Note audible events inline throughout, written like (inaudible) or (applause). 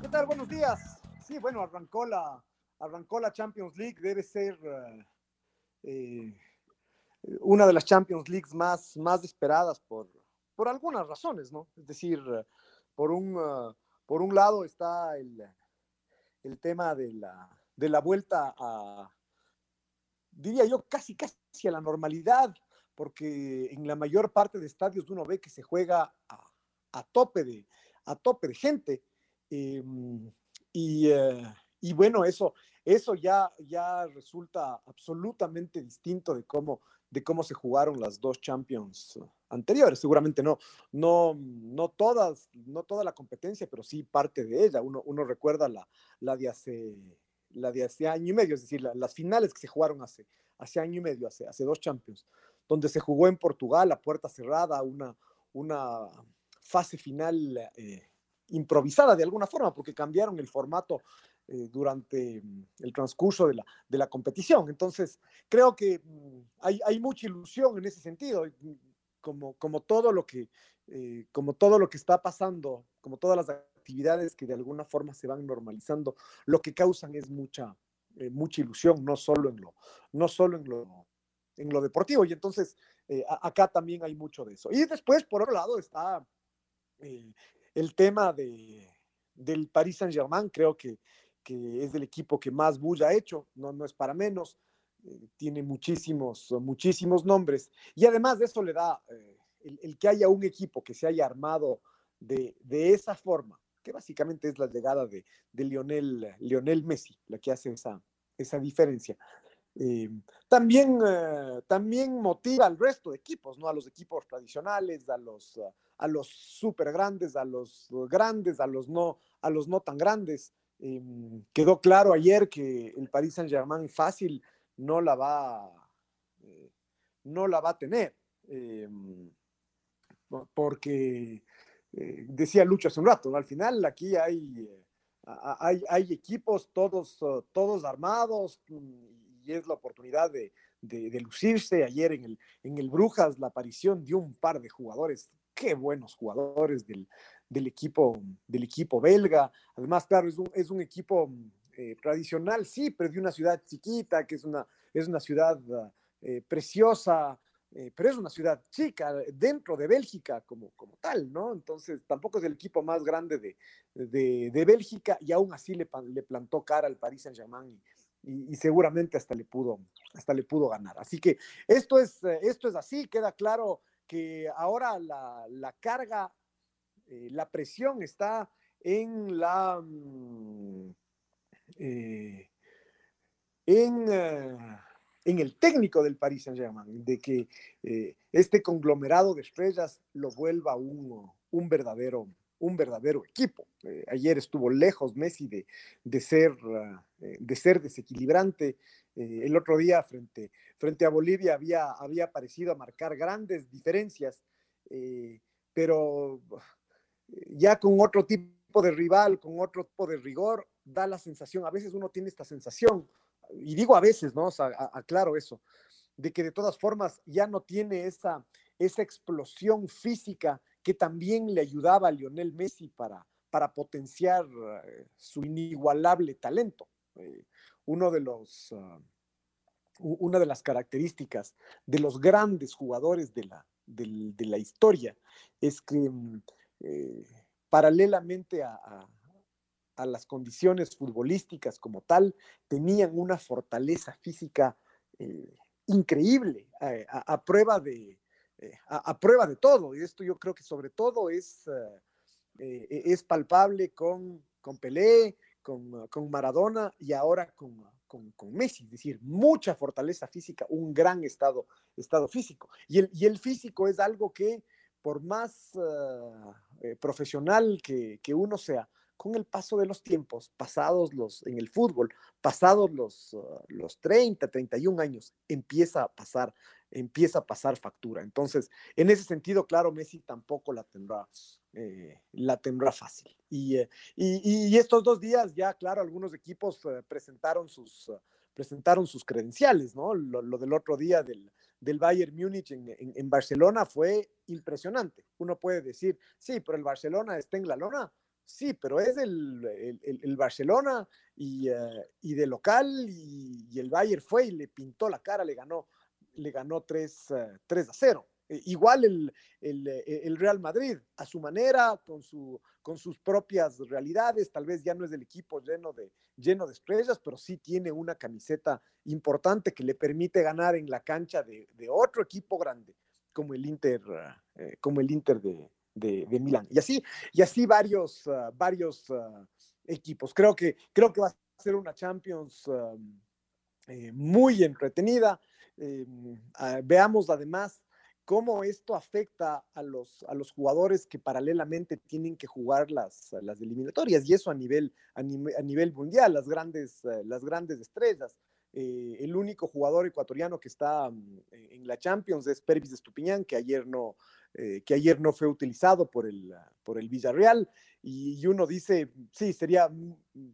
¿Qué tal? Buenos días. Sí, bueno, arrancó la, arrancó la Champions League, debe ser... Eh, una de las Champions Leagues más, más esperadas por, por algunas razones, ¿no? Es decir, por un, por un lado está el, el tema de la, de la vuelta a, diría yo, casi, casi a la normalidad, porque en la mayor parte de estadios uno ve que se juega a, a tope, de, a tope de gente. Em, y, uh, y, bueno, eso, eso ya, ya resulta absolutamente distinto de cómo de cómo se jugaron las dos Champions anteriores. Seguramente no, no, no todas, no toda la competencia, pero sí parte de ella. Uno, uno recuerda la, la, de hace, la de hace año y medio, es decir, las finales que se jugaron hace, hace año y medio, hace, hace dos Champions, donde se jugó en Portugal a puerta cerrada, una, una fase final eh, improvisada de alguna forma, porque cambiaron el formato eh, durante mm, el transcurso de la, de la, competición. Entonces, creo que mm, hay, hay, mucha ilusión en ese sentido, mm, como, como, todo lo que, eh, como todo lo que está pasando, como todas las actividades que de alguna forma se van normalizando, lo que causan es mucha, mucha ilusión, no solo en lo, no solo en lo, en lo deportivo. Y entonces, acá también hay mucho de eso. Y después, por otro lado, está eh, el tema de, del Paris Saint-Germain. Creo que que es el equipo que más bulla ha hecho, no, no es para menos, eh, tiene muchísimos, muchísimos nombres, y además de eso le da eh, el, que haya un equipo que se haya armado de, de esa forma, que básicamente es la llegada de, de Lionel, Lionel Messi, la que hace esa, esa diferencia. También, también motiva al resto de equipos, ¿no? A los equipos tradicionales, a los, a los super grandes, a los grandes, a los no, a los no tan grandes. Eh, quedó claro ayer que el Paris Saint Germain fácil no la va, eh, no la va a tener, eh, porque eh, decía Lucho hace un rato, al final aquí hay, hay, hay, equipos todos, todos armados y es la oportunidad de, de, de lucirse. Ayer en el, en el Brujas la aparición de un par de jugadores, qué buenos jugadores del, del equipo, del equipo belga. Además, claro, es un, es un equipo eh, tradicional, sí, pero de una ciudad chiquita, que es una, es una ciudad eh, preciosa, eh, pero es una ciudad chica dentro de Bélgica como, como tal, ¿no? Entonces, tampoco es el equipo más grande de, de, de Bélgica y aún así le, le, plantó cara al Paris Saint-Germain y, y, y, seguramente hasta le, pudo, hasta le pudo ganar. Así que esto es, esto es así, queda claro que ahora la, la carga eh, la presión está en la mm, eh, en, uh, en, el técnico del Paris Saint Germain, de que eh, este conglomerado de estrellas lo vuelva un, un verdadero un verdadero equipo. Eh, ayer estuvo lejos Messi de, de ser, uh, de ser desequilibrante. el otro día frente, frente a Bolivia había, había parecido a marcar grandes diferencias, pero ya con otro tipo de rival, con otro tipo de rigor, da la sensación, a veces uno tiene esta sensación, y digo a veces, ¿no? O sea, aclaro eso, de que de todas formas ya no tiene esa, esa explosión física que también le ayudaba a Lionel Messi para, para potenciar uh, su inigualable talento. Eh, uno de los, uh, una de las características de los grandes jugadores de la, de la historia, es que mm, eh, paralelamente a, las condiciones futbolísticas como tal, tenían una fortaleza física eh, increíble, a, prueba de, a, prueba de todo. Y esto yo creo que sobre todo es, es palpable con, con Pelé, con, con Maradona y ahora con, con, Messi, es decir, mucha fortaleza física, un gran estado, estado físico. Y el, y el físico es algo que, por más eh, profesional que, uno sea, con el paso de los tiempos, pasados los, en el fútbol, pasados los, uh, los 30, 31 años, empieza a pasar, empieza a pasar factura. Entonces, en ese sentido, claro, Messi tampoco la tendrá, eh, la tendrá fácil. Eh, y, y, estos dos días ya, claro, algunos equipos eh, presentaron, sus, presentaron sus credenciales, ¿no? Lo, del otro día del, del Bayern Múnich en, Barcelona fue impresionante. Uno puede decir, sí, pero el Barcelona está en la lona. Sí, pero es el, el, Barcelona y, y, de local y, el Bayern fue y le pintó la cara, le ganó, le ganó 3, 3 a 0. Eh, igual el, eh, el, Real Madrid, a su manera, con, su, con sus propias realidades, tal vez ya no es el equipo lleno de, lleno de estrellas, pero sí tiene una camiseta importante que le permite ganar en la cancha de, de otro equipo grande, como el Inter, eh, como el Inter de, de, Milán. Y así, y así varios, varios equipos. Creo que, creo que va a ser una Champions muy entretenida. Ah, veamos además cómo esto afecta a los, a los jugadores que paralelamente tienen que jugar las, las eliminatorias y eso a nivel, a, nivel mundial, las grandes, eh, las grandes estrellas. Eh, el único jugador ecuatoriano que está mm, en la Champions es Pervis Estupiñán, que ayer no, eh, que ayer no fue utilizado por el, por el Villarreal. Y, uno dice, sí, sería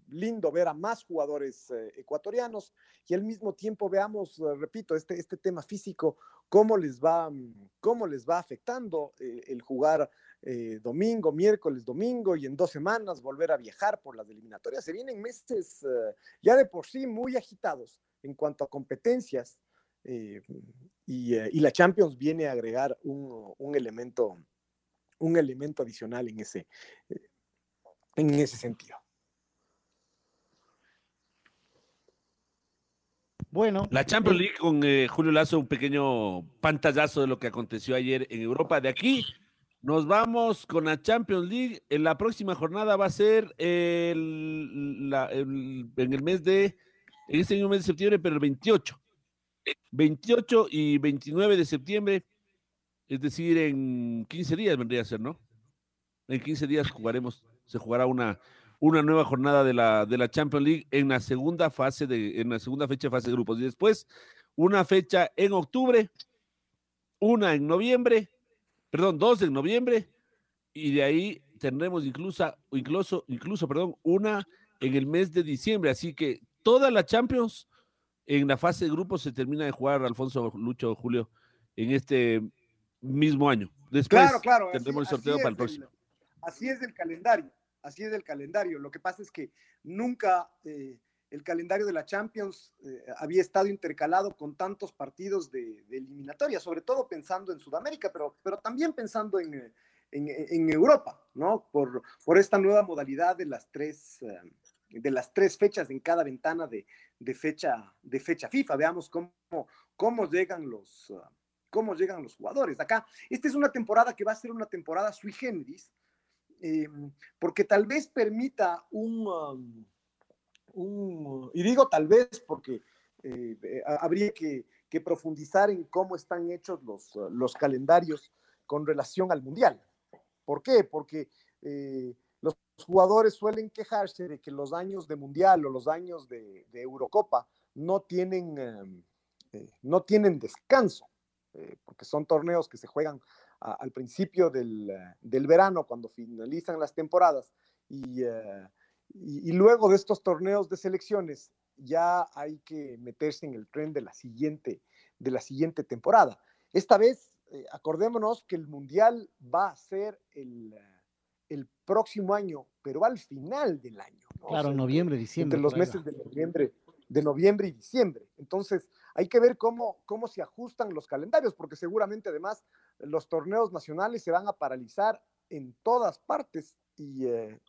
lindo ver a más jugadores eh, ecuatorianos y al mismo tiempo veamos, repito, este, este tema físico, cómo les va, cómo les va afectando el jugar domingo, miércoles, domingo y en dos semanas volver a viajar por las eliminatorias. Se vienen meses ya de por sí muy agitados en cuanto a competencias eh, eh, y, la Champions viene a agregar un, elemento, un elemento adicional en ese, eh, en ese sentido. Bueno. La Champions League con Julio Lazo, un pequeño pantallazo de lo que aconteció ayer en Europa. De aquí nos vamos con la Champions League. En la próxima jornada va a ser el, en el mes de, en este mismo mes de septiembre, pero el 28. 28 y 29 de septiembre, es decir, en 15 días vendría a ser, ¿no? En 15 días jugaremos, se jugará una, una nueva jornada de la, de la Champions League en la segunda fase de, en la segunda fecha de fase de grupos. Y después, una fecha en octubre, una en noviembre, perdón, dos en noviembre, y de ahí tendremos incluso, incluso, incluso, perdón, una en el mes de diciembre. Así que toda la Champions en la fase de grupos se termina de jugar Alfonso Lucho Julio en este mismo año. Después claro, claro, tendremos el sorteo para el próximo. así es el calendario, así es el calendario. Lo que pasa es que nunca eh, el calendario de la Champions eh, había estado intercalado con tantos partidos de, eliminatoria, sobre todo pensando en Sudamérica, pero, pero también pensando en, en, Europa, ¿no? Por, por esta nueva modalidad de las tres. Eh, de las tres fechas en cada ventana de, fecha, de fecha FIFA. Veamos cómo, cómo, llegan los, ah, cómo llegan los jugadores. Acá, esta es una temporada que va a ser una temporada sui generis, eh, porque tal vez permita un, um, y digo tal vez porque eh, eh, habría que, profundizar en cómo están hechos los, los calendarios con relación al Mundial. ¿Por qué? Porque los jugadores suelen quejarse de que los años de Mundial o los años de, Eurocopa no tienen, em, eh, no tienen descanso, eh, porque son torneos que se juegan al principio del, verano, cuando finalizan las temporadas, eh, y, y, luego de estos torneos de selecciones ya hay que meterse en el tren de la siguiente, de la siguiente temporada. Esta vez, acordémonos que el Mundial va a ser el el próximo año, pero al final del año. Claro, noviembre, diciembre. Entre los meses de noviembre, de noviembre y diciembre. Entonces, hay que ver cómo, cómo se ajustan los calendarios, porque seguramente además los torneos nacionales se van a paralizar en todas partes y, eh,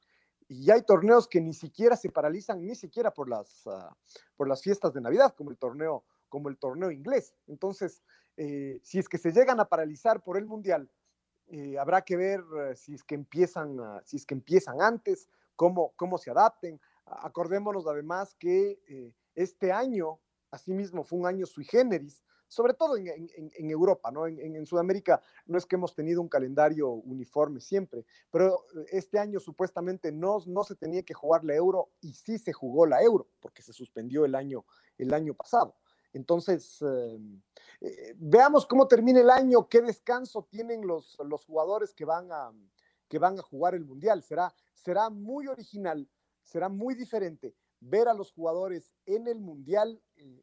y hay torneos que ni siquiera se paralizan, ni siquiera por las, ah, por las fiestas de Navidad, como el torneo, como el torneo inglés. Entonces, eh, si es que se llegan a paralizar por el Mundial, eh, habrá que ver eh, si, es que empiezan, ah, si es que empiezan antes, cómo, cómo se adapten. Acordémonos además que eh, este año, asimismo, fue un año sui generis, sobre todo en, Europa, ¿no? En, Sudamérica no es que hemos tenido un calendario uniforme siempre, pero este año supuestamente no, no se tenía que jugar la euro y sí se jugó la euro, porque se suspendió el año, el año pasado. Entonces, eh, eh, veamos cómo termina el año, qué descanso tienen los, los jugadores que van, a, que van a jugar el Mundial. Será, será muy original, será muy diferente ver a los jugadores en el Mundial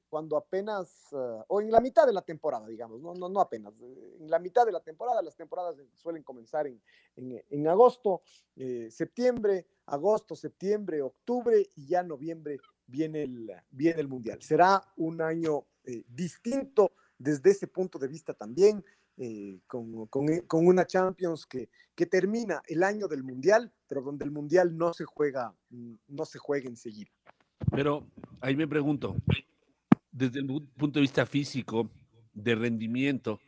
cuando apenas, eh, o en la mitad de la temporada, digamos, no, no, no apenas, eh, en la mitad de la temporada, las temporadas suelen comenzar en, en, agosto, eh, septiembre, agosto, septiembre, octubre y ya noviembre viene el, viene el Mundial. Será un año eh, distinto desde ese punto de vista también, eh, con, con, con, una Champions que, que, termina el año del Mundial, pero donde el Mundial no se juega, no se juega enseguida. Pero ahí me pregunto, desde el punto de vista físico, de rendimiento,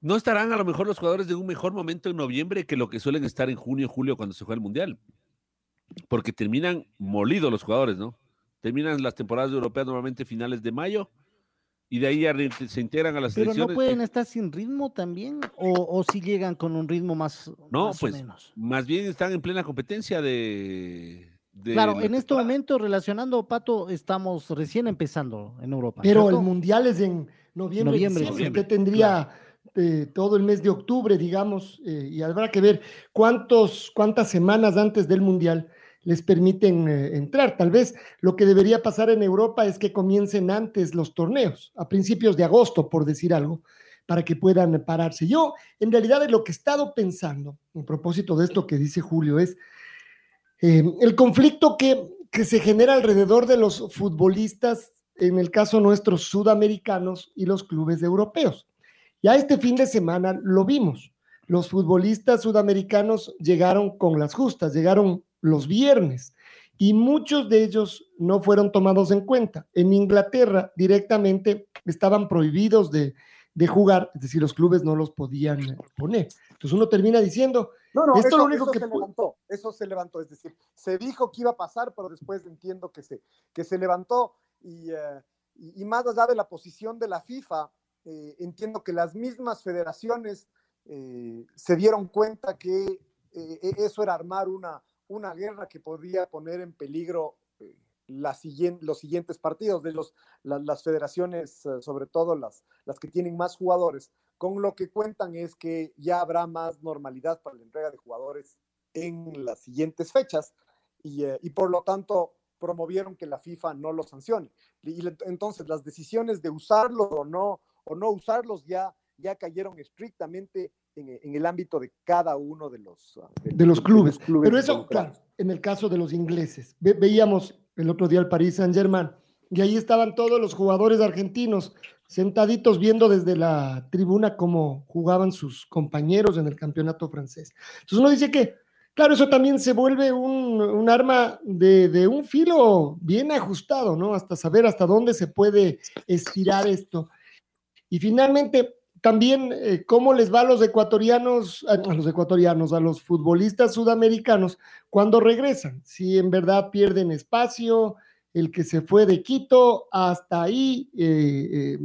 ¿no estarán a lo mejor los jugadores de un mejor momento en noviembre que lo que suelen estar en junio, julio cuando se juega el Mundial? Porque terminan molidos los jugadores, ¿no? Terminan las temporadas europeas normalmente finales de mayo y de ahí ya se integran a las Pero selecciones. no pueden estar sin ritmo también, o, o si llegan con un ritmo más, no, más pues, o menos. Más bien están en plena competencia de. De claro, en este momento, relacionando, Pato, estamos recién empezando en Europa. Pero ¿cierto? el mundial es en noviembre. Noviembre, diciembre. noviembre, Usted tendría eh, todo el mes de octubre, digamos, eh, y habrá que ver cuántos, cuántas semanas antes del mundial les permiten eh, entrar. Tal vez lo que debería pasar en Europa es que comiencen antes los torneos, a principios de agosto, por decir algo, para que puedan pararse. Yo, en realidad, lo que he estado pensando, a propósito de esto que dice Julio, es eh, el conflicto que, que se genera alrededor de los futbolistas, en el caso nuestros sudamericanos y los clubes europeos. Ya este fin de semana lo vimos. Los futbolistas sudamericanos llegaron con las justas, llegaron los viernes y muchos de ellos no fueron tomados en cuenta. En Inglaterra directamente estaban prohibidos de, de jugar, es decir, los clubes no los podían poner. Entonces uno termina diciendo, no, no, esto eso, lo único eso que se levantó, eso se levantó, es decir, se dijo que iba a pasar, pero después entiendo que se, que se levantó y, uh, y, y más allá de la posición de la FIFA, eh, entiendo que las mismas federaciones eh, se dieron cuenta que eh, eso era armar una, una guerra que podría poner en peligro eh, la siguiente, los siguientes partidos de los, la, las federaciones, sobre todo las, las que tienen más jugadores, con lo que cuentan es que ya habrá más normalidad para la entrega de jugadores en las siguientes fechas y, uh, y por lo tanto promovieron que la FIFA no lo sancione. Y, y entonces las decisiones de usarlos o no, o no usarlos ya, ya cayeron estrictamente en, en, el ámbito de cada uno de los, uh, de, de los, clubes. De los clubes. Pero eso, claro, en el caso de los ingleses, ve, veíamos el otro día el Paris Saint Germain y ahí estaban todos los jugadores argentinos sentaditos viendo desde la tribuna cómo jugaban sus compañeros en el campeonato francés. Entonces uno dice que, claro, eso también se vuelve un, un arma de, de, un filo bien ajustado, ¿no? Hasta saber hasta dónde se puede estirar esto. Y finalmente, también eh, cómo les va a los ecuatorianos, a, a, los ecuatorianos, a los futbolistas sudamericanos cuando regresan, si en verdad pierden espacio, el que se fue de Quito hasta ahí, eh, eh,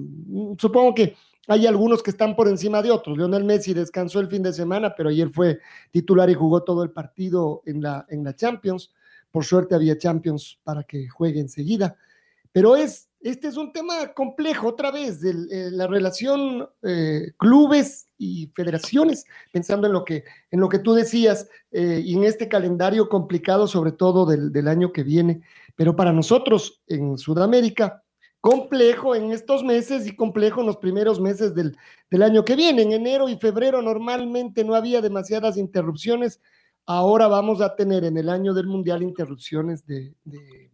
supongo que hay algunos que están por encima de otros. Lionel Messi descansó el fin de semana, pero ayer fue titular y jugó todo el partido en la, en la Champions. Por suerte había Champions para que juegue enseguida. Pero es, este es un tema complejo, otra vez, de, eh, la relación clubes y federaciones, pensando en lo que, en lo que tú decías, y en este calendario complicado, sobre todo del, del, año que viene. Pero para nosotros en Sudamérica, complejo en estos meses y complejo en los primeros meses del, del año que viene. En enero y febrero normalmente no había demasiadas interrupciones. Ahora vamos a tener en el año del Mundial interrupciones de, de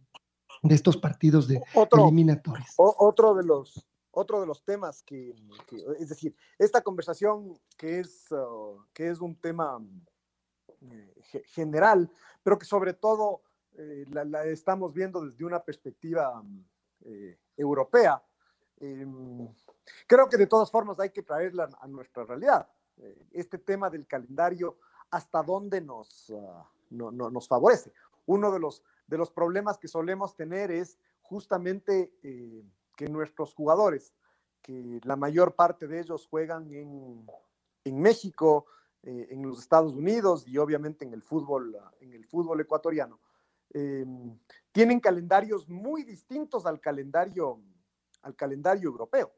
de estos partidos de otro, eliminatorios. Otro de los, otro de los temas que, es decir, esta conversación que es, uh, que es un tema eh, general, pero que sobre todo eh, la, estamos viendo desde una perspectiva eh, europea. Em, creo que de todas formas hay que traerla a nuestra realidad. este tema del calendario, hasta dónde nos, uh, no, nos favorece. Uno de los, de los problemas que solemos tener es justamente que nuestros jugadores, que la mayor parte de ellos juegan en, en México, eh, en los Estados Unidos y obviamente en el fútbol, en el fútbol ecuatoriano, em, tienen calendarios muy distintos al calendario, al calendario europeo.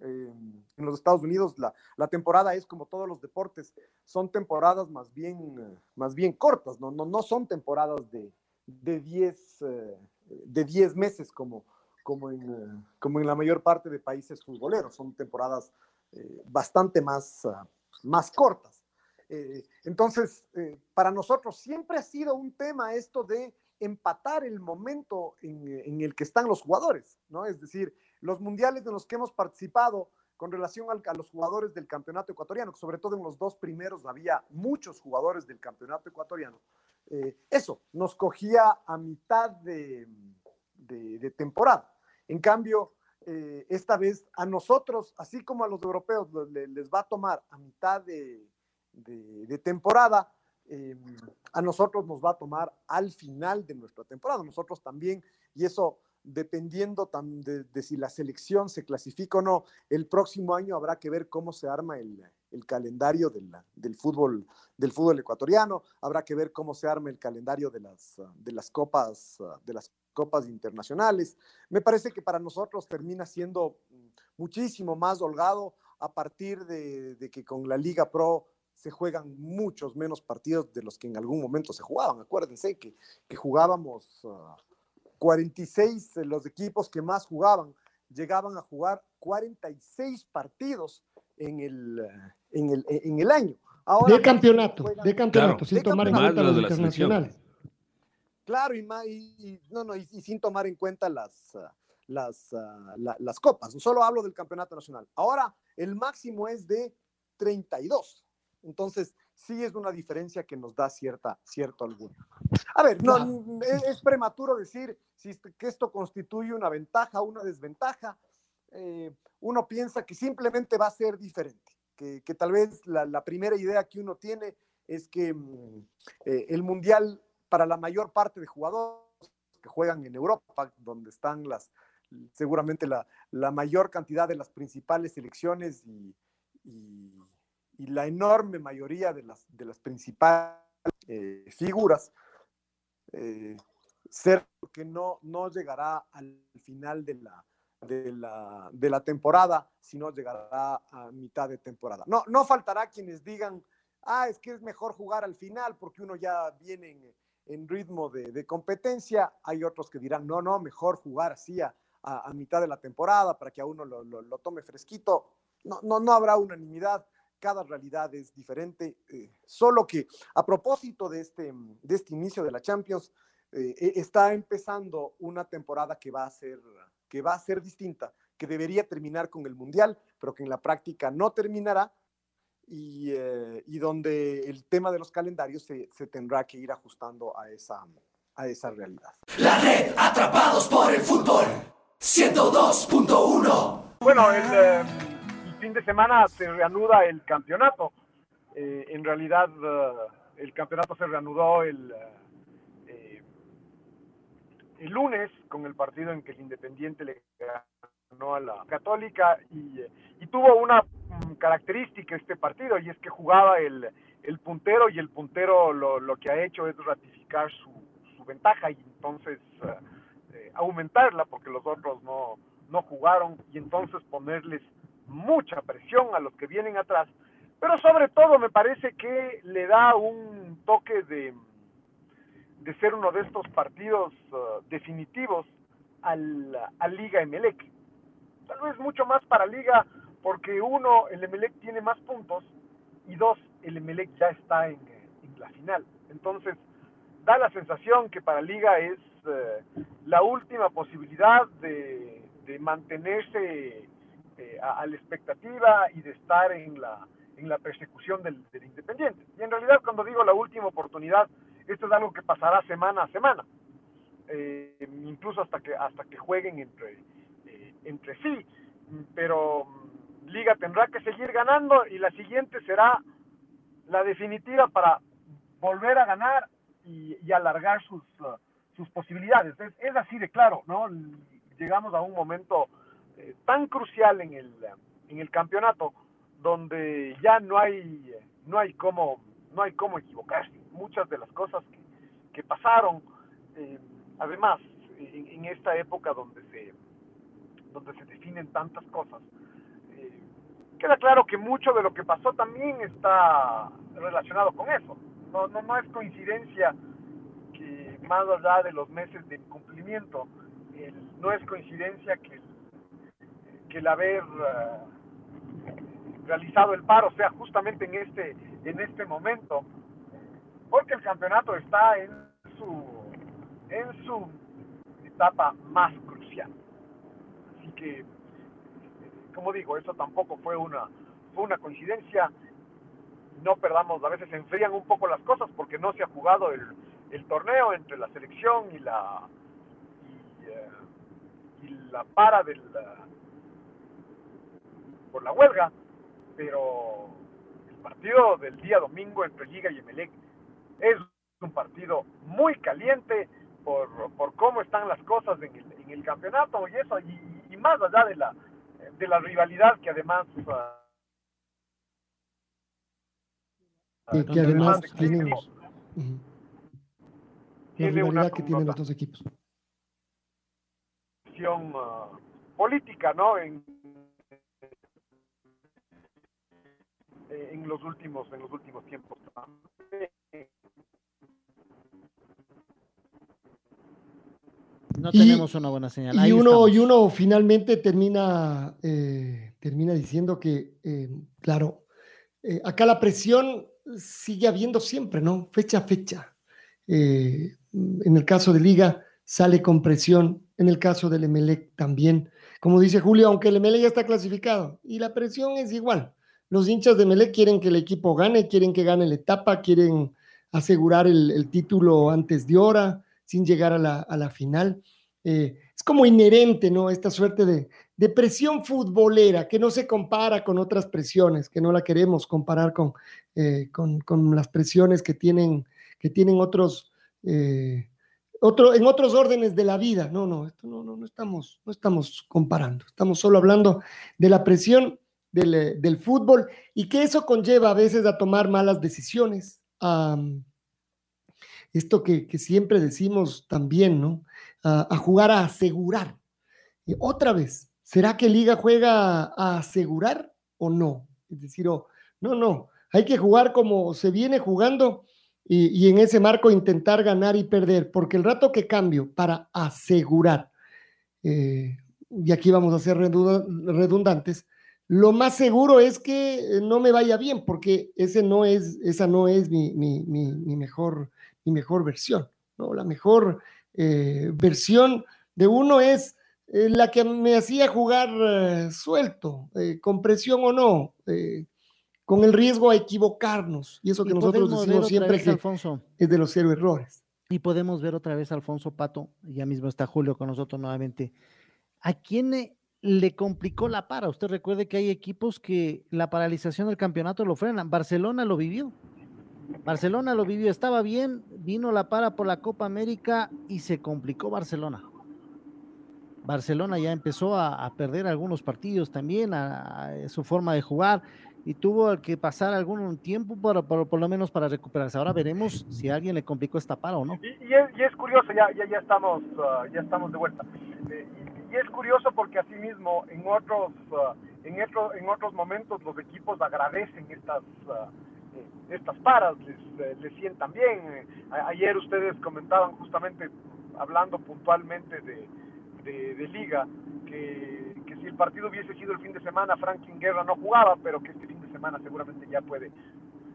Em, en los Estados Unidos la, la, temporada es como todos los deportes, son temporadas más bien, más bien cortas, no, no, no son temporadas de 10 de de diez meses como, como en, eh, como en la mayor parte de países futboleros. Son temporadas eh, bastante más, ah, más cortas. Eh, entonces, para nosotros siempre ha sido un tema esto de empatar el momento en, el que están los jugadores, ¿no? Es decir, los mundiales de los que hemos participado con relación a los jugadores del campeonato ecuatoriano, sobre todo en los dos primeros había muchos jugadores del campeonato ecuatoriano. eso nos cogía a mitad de, de temporada. En cambio, eh, esta vez a nosotros, así como a los europeos, les, va a tomar a mitad de, temporada, em, a nosotros nos va a tomar al final de nuestra temporada. Nosotros también, y eso dependiendo de, si la selección se clasifica o no, el próximo año habrá que ver cómo se arma el, calendario del, fútbol, del fútbol ecuatoriano, habrá que ver cómo se arma el calendario de de las copas, de las copas internacionales. Me parece que para nosotros termina siendo muchísimo más holgado a partir de, que con la Liga Pro se juegan muchos menos partidos de los que en algún momento se jugaban. Acuérdense que, que jugábamos 46, uh, los equipos que más jugaban llegaban a jugar 46 partidos en el, en el, en el año. Ahora, de campeonato, de campeonato, sin tomar en cuenta los internacionales. Claro, y, no, no, y, sin tomar en cuenta las, ah, las, ah, las copas. Solo hablo del campeonato nacional. Ahora, el máximo es de 32. Entonces, sí es una diferencia que nos da cierta, cierto alguno. A ver, no, es, prematuro decir si, que esto constituye una ventaja o una desventaja. Eh, uno piensa que simplemente va a ser diferente, que, que tal vez la, la, primera idea que uno tiene es que mm, eh, el Mundial para la mayor parte de jugadores que juegan en Europa, donde están las, seguramente la, mayor cantidad de las principales selecciones y, la enorme mayoría de las, de las principales eh, figuras, eh, ser que no, no llegará al final de la, de la, de la temporada, sino llegará a mitad de temporada. No, no faltará quienes digan, ah, es que es mejor jugar al final porque uno ya viene en, en ritmo de, competencia. Hay otros que dirán, no, no, mejor jugar así a, mitad de la temporada para que a uno lo, tome fresquito. No, no, no habrá unanimidad. Cada realidad es diferente. Eh, solo que a propósito de este, de este inicio de la Champions, eh, e, está empezando una temporada que va a ser que va a ser distinta, que debería terminar con el Mundial, pero que en la práctica no terminará eh, y, donde el tema de los calendarios se, tendrá que ir ajustando a esa, a esa realidad. La red Atrapados por el Fútbol 102.1 Bueno, eh, el, fin de semana se reanuda el campeonato. Eh, en realidad el campeonato se reanudó el, el lunes con el partido en que el Independiente le ganó a la Católica y, y tuvo una Mm, característica este partido y es que jugaba el, el puntero y el puntero lo, que ha hecho es ratificar su, su ventaja y entonces eh, eh, aumentarla porque los otros no, no jugaron y entonces ponerles mucha presión a los que vienen atrás. Pero sobre todo me parece que le da un toque de, de ser uno de estos partidos eh, definitivos al, a Liga Emelec. Tal vez mucho más para Liga porque uno, el Emelec tiene más puntos y dos, el Emelec ya está en, la final. Entonces, da la sensación que para Liga es eh, la última posibilidad de, mantenerse eh, a, la expectativa y de estar en la, en la persecución del, Independiente. Y en realidad cuando digo la última oportunidad, esto es algo que pasará semana a semana, eh, incluso hasta que, hasta que jueguen entre, eh, entre sí, pero mm, Liga tendrá que seguir ganando y la siguiente será la definitiva para volver a ganar y, alargar sus, uh, sus posibilidades. Es, así de claro, ¿no? Llegamos a un momento eh, tan crucial en el, en el campeonato donde ya no hay, no hay cómo, no hay cómo equivocarse. Muchas de las cosas que, pasaron, eh, además, en, esta época donde se, donde se definen tantas cosas, eh, queda claro que mucho de lo que pasó también está relacionado con eso. No, no, no es coincidencia que más allá de los meses de incumplimiento, no es coincidencia que, que el haber eh, realizado el paro sea justamente en este, en este momento, porque el campeonato está en su, en su etapa más crucial. Así que, como digo, eso tampoco fue una, fue una coincidencia. No perdamos, a veces se enfrían un poco las cosas porque no se ha jugado el, el torneo entre la selección y la y, eh, la para del por la huelga, pero el partido del día domingo entre Liga y Emelec es un partido muy caliente por, por cómo están las cosas en el, en el campeonato y eso y, más allá de la de la rivalidad que además uh, que además la rivalidad que tienen los dos equipos. Uh, política, ¿no? En, en los últimos en los últimos tiempos. No tenemos una buena señal. y uno, y uno finalmente termina, eh, termina diciendo que, eh, claro, eh, acá la presión sigue habiendo siempre, ¿no? Fecha a fecha. Eh, en el caso de Liga sale con presión, en el caso del Emelec también. Como dice Julio, aunque el Emelec ya está clasificado y la presión es igual. Los hinchas de Emelec quieren que el equipo gane, quieren que gane la etapa, quieren asegurar el, título antes de hora, sin llegar a la, final. Eh, es como inherente, ¿no? Esta suerte de, presión futbolera que no se compara con otras presiones, que no la queremos comparar con, eh, las presiones que tienen que tienen otros, eh, en otros órdenes de la vida. No, no, esto no, no, no, estamos, no estamos comparando, estamos solo hablando de la presión del, eh, del fútbol y que eso conlleva a veces a tomar malas decisiones. esto que, siempre decimos también, ¿no? A, jugar a asegurar. Otra vez, ¿será que Liga juega a asegurar o no? Es decir, oh, no, no, hay que jugar como se viene jugando y, en ese marco intentar ganar y perder, porque el rato que cambio para asegurar, eh, y aquí vamos a ser redundantes, lo más seguro es que no me vaya bien, porque ese no es, esa no es mi, mejor, mi mejor versión. ¿no? La mejor eh, versión de uno es eh, la que me hacía jugar suelto, con presión o no con el riesgo a equivocarnos. Y eso que nosotros decimos siempre que Alfonso. es de los cero errores. Y podemos ver otra vez a Alfonso Pato, ya mismo está Julio con nosotros nuevamente. ¿A quién le complicó la para? Usted recuerde que hay equipos que la paralización del campeonato lo frenan. Barcelona lo vivió. Barcelona lo vivió, estaba bien, vino la para por la Copa América y se complicó Barcelona. Barcelona ya empezó a, perder algunos partidos también, a, su forma de jugar y tuvo que pasar algún tiempo para, por lo menos para recuperarse. Ahora veremos si alguien le complicó esta para o no. Y, es, curioso, ya, ya, ya, estamos, uh, ya estamos de vuelta. Eh, y, es curioso porque asimismo en otros, uh, en, en otros momentos los equipos agradecen estas, uh, estas paras, les, les sientan bien. ayer ustedes comentaban justamente, hablando puntualmente de, de liga, que si el partido hubiese sido el fin de semana, Franklin Guerra no jugaba, pero que este fin de semana seguramente ya puede,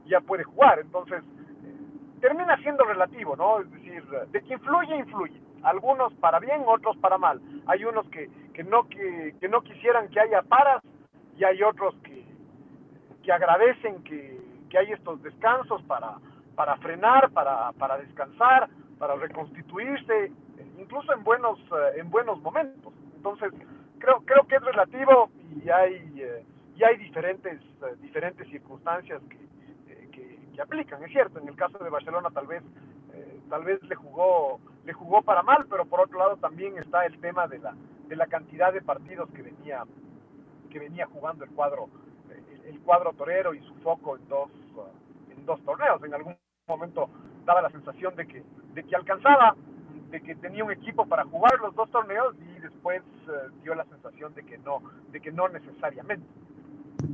ya puede jugar. Entonces, eh, termina siendo relativo, ¿no? Es decir, de que influye, influye. Algunos para bien, otros para mal. Hay unos que, que, no, que, que no quisieran que haya paras y hay otros que, que agradecen que, que hay estos descansos para, para frenar, para, para descansar, para reconstituirse, incluso en buenos, eh, en buenos momentos. Entonces, creo, creo que es relativo y hay, eh, y hay diferentes, eh, diferentes circunstancias que, que, que, aplican. Es cierto, en el caso de Barcelona tal vez, tal vez le jugó, le jugó para mal, pero por otro lado también está el tema de la, de la cantidad de partidos que venía, que venía jugando el cuadro, el, el cuadro torero y su foco en dos, en dos torneos. En algún momento daba la sensación de que, de que alcanzaba, de que tenía un equipo para jugar los dos torneos y después uh, dio la sensación de que no, de que no necesariamente.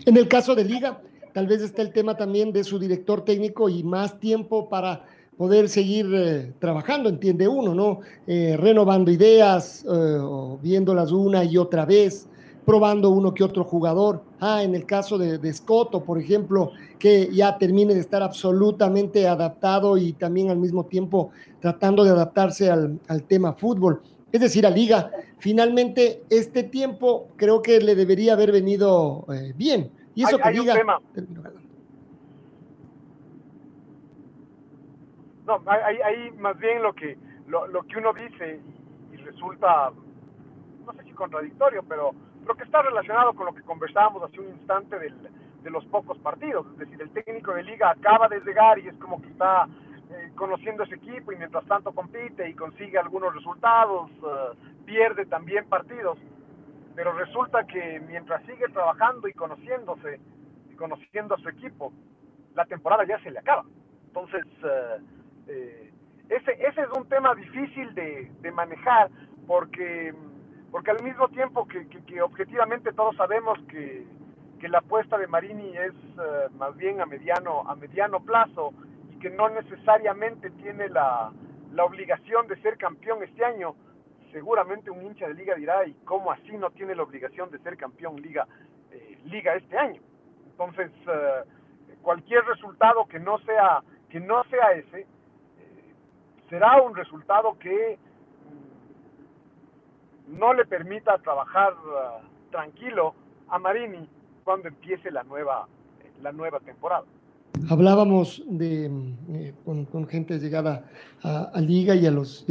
En el caso de Liga, tal vez está el tema también de su director técnico y más tiempo para poder seguir eh, trabajando, entiende uno, ¿no? Eh, renovando ideas, eh, viéndolas una y otra vez, probando uno que otro jugador. Ah, en el caso de, de Scotto, por ejemplo, que ya termine de estar absolutamente adaptado y también al mismo tiempo tratando de adaptarse al, al tema fútbol. Es decir, a Liga, finalmente este tiempo creo que le debería haber venido eh, bien. Y eso hay, que hay Liga... un tema. No, hay, hay más bien lo que, lo, lo que uno dice y, resulta, no sé si contradictorio, pero lo que está relacionado con lo que conversábamos hace un instante del, de los pocos partidos. Es decir, el técnico de liga acaba de llegar y es como que está eh, conociendo ese equipo y mientras tanto compite y consigue algunos resultados, uh, pierde también partidos. Pero resulta que mientras sigue trabajando y conociéndose y conociendo a su equipo, la temporada ya se le acaba. Entonces, uh, eh, ese, ese es un tema difícil de, de manejar porque porque al mismo tiempo que, que, objetivamente todos sabemos que, que, la apuesta de Marini es uh, más bien a mediano, a mediano plazo y que no necesariamente tiene la, la, obligación de ser campeón este año, seguramente un hincha de liga dirá, ¿y cómo así no tiene la obligación de ser campeón liga, eh, liga este año? Entonces, uh, cualquier resultado que no sea, que no sea ese, será un resultado que no le permita trabajar uh, tranquilo a Marini cuando empiece la nueva, la nueva temporada. Hablábamos de, eh, con, con, gente llegada a, Liga y a, los,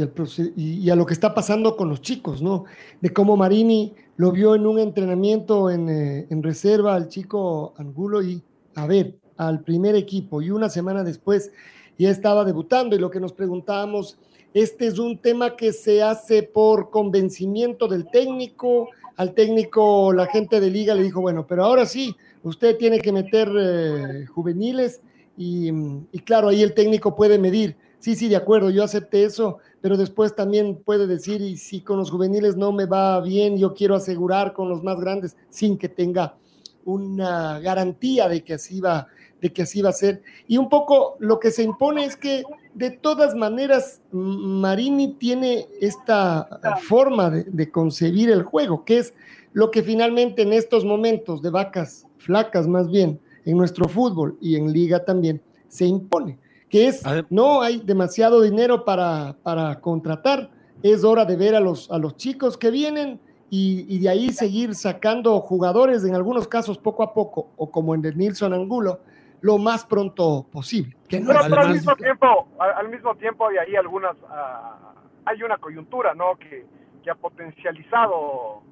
y, a lo que está pasando con los chicos, ¿no? De cómo Marini lo vio en un entrenamiento en, eh, en reserva al chico Angulo y, a ver, al primer equipo y una semana después ya estaba debutando y lo que nos preguntábamos este es un tema que se hace por convencimiento del técnico. Al técnico, la gente de liga le dijo, bueno, pero ahora sí, usted tiene que meter eh, juveniles y, y, claro, ahí el técnico puede medir. Sí, sí, de acuerdo, yo acepté eso, pero después también puede decir, y si con los juveniles no me va bien, yo quiero asegurar con los más grandes sin que tenga una garantía de que así va de que así va a ser. Y un poco lo que se impone es que de todas maneras Marini tiene esta forma de, de, concebir el juego, que es lo que finalmente en estos momentos de vacas flacas más bien, en nuestro fútbol y en liga también, se impone, que es, no hay demasiado dinero para, para contratar, es hora de ver a los, a los chicos que vienen y, y, de ahí seguir sacando jugadores, en algunos casos poco a poco, o como en el Nilson Angulo, lo más pronto posible. Que no pero, pero al, mismo tiempo, al, mismo tiempo hay ahí algunas, uh, hay una coyuntura, ¿no? Que, que ha potencializado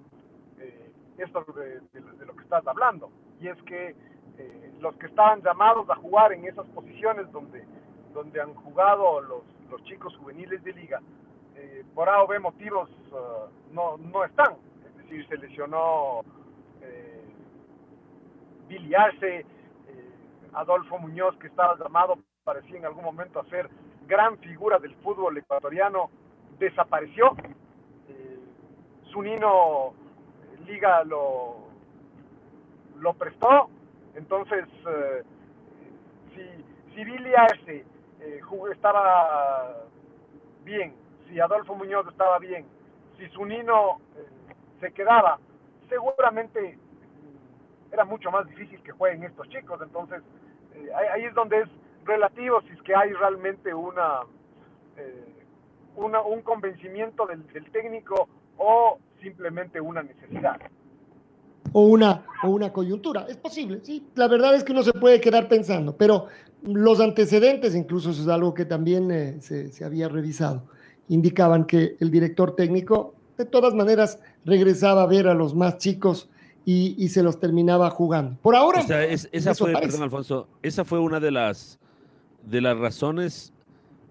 eh, esto de, de, de, lo que estás hablando. Y es que eh, los que estaban llamados a jugar en esas posiciones donde, donde han jugado los, los chicos juveniles de liga, eh, por A o B motivos uh, no, no están. Es decir, se lesionó eh, Billy Arce, Adolfo Muñoz, que estaba llamado, parecía en algún momento a ser gran figura del fútbol ecuatoriano, desapareció. Eh, Zunino Liga lo, lo prestó, entonces eh, si, si Billy eh, estaba bien, si Adolfo Muñoz estaba bien, si Zunino eh, se quedaba, seguramente era mucho más difícil que jueguen estos chicos, entonces ahí es donde es relativo si es que hay realmente una, eh, un convencimiento del, del, técnico o simplemente una necesidad. o una, o una coyuntura. Es posible, sí. La verdad es que uno se puede quedar pensando, pero los antecedentes, incluso eso es algo que también eh, se, se había revisado, indicaban que el director técnico de todas maneras regresaba a ver a los más chicos y, y se los terminaba jugando. Por ahora, O sea, es- esa fue, parece. perdón, Alfonso, esa fue una de las de las razones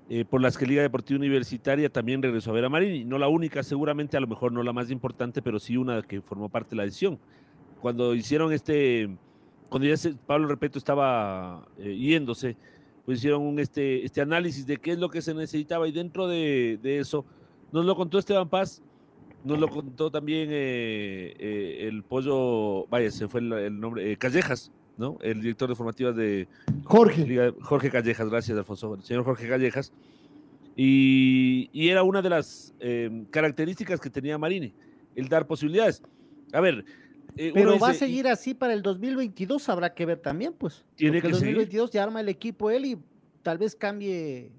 eh, por las que Liga Deportiva Universitaria también regresó a ver a Marini. No la única, seguramente, a lo mejor no la más importante, pero sí una que formó parte de la decisión. Cuando hicieron este, cuando ya se- Pablo Repeto estaba eh, yéndose, pues hicieron un, este, este análisis de qué es lo que se necesitaba y dentro de, de eso nos lo contó Esteban Paz, nos lo contó también eh, eh, el pollo, vaya, se fue el, el nombre, eh, Callejas, ¿no? El director de formativas de Jorge. Liga- Jorge Callejas, gracias, Alfonso. El señor Jorge Callejas. Y, y era una de las características que tenía Marini, el dar posibilidades. A ver, Pero va a seguir así para el 2022, habrá que ver también, pues. Tiene que el seguir. 2022 ya arma el equipo él y tal vez cambie.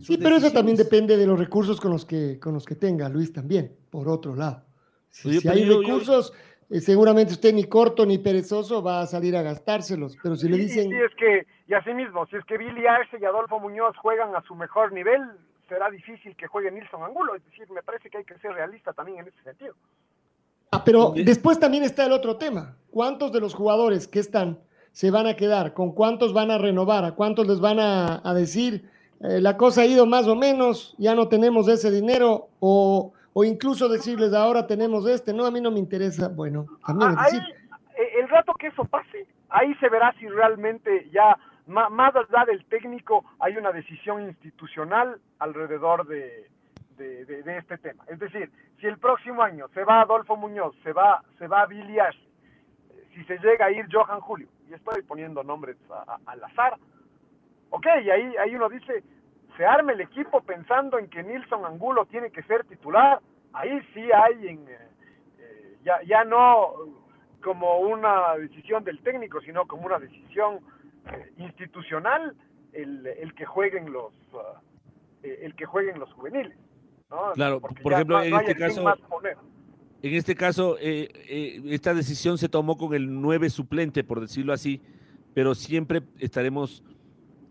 Sí, pero eso también depende de los recursos con los que, con los que tenga Luis también, por otro lado. Si, Oye, si pero hay yo- yo- recursos, eh, seguramente usted ni corto ni perezoso va a salir a gastárselos, pero si le dicen, si es que, y así mismo, si es que Billy Arce y Adolfo Muñoz juegan a su mejor nivel, será difícil que juegue Nilson Angulo. Es decir, me parece que hay que ser realista también en ese sentido. Ah, pero De- después también está el otro tema. ¿Cuántos de los jugadores que están se van a quedar? ¿Con cuántos van a renovar? ¿A cuántos les van a, a decir eh, la cosa ha ido más o menos, ya no tenemos ese dinero? O, o incluso decirles ahora tenemos este. No, a mí no me interesa. Bueno, también Ah, Ahí, decir, eh, el rato que eso pase, ahí se verá si realmente ya, más allá del técnico, hay una decisión institucional alrededor de, de, de- de este tema. Es decir, si el próximo año se va Adolfo Muñoz, se va, se va Billy Arce, eh, si se llega a ir Johan Julio, y estoy poniendo nombres al azar, ok, y ahí, ahí uno dice, se arme el equipo pensando en que Nilson Angulo tiene que ser titular, ahí sí hay en... eh, eh, ya, ya no como una decisión del técnico, sino como una decisión eh, institucional el, el que jueguen los eh, el que jueguen los juveniles. ¿no? Claro, Porque por ejemplo, no- en no este caso-. En este caso, eh, eh, esta decisión se tomó con el 9 suplente, por decirlo así, pero siempre estaremos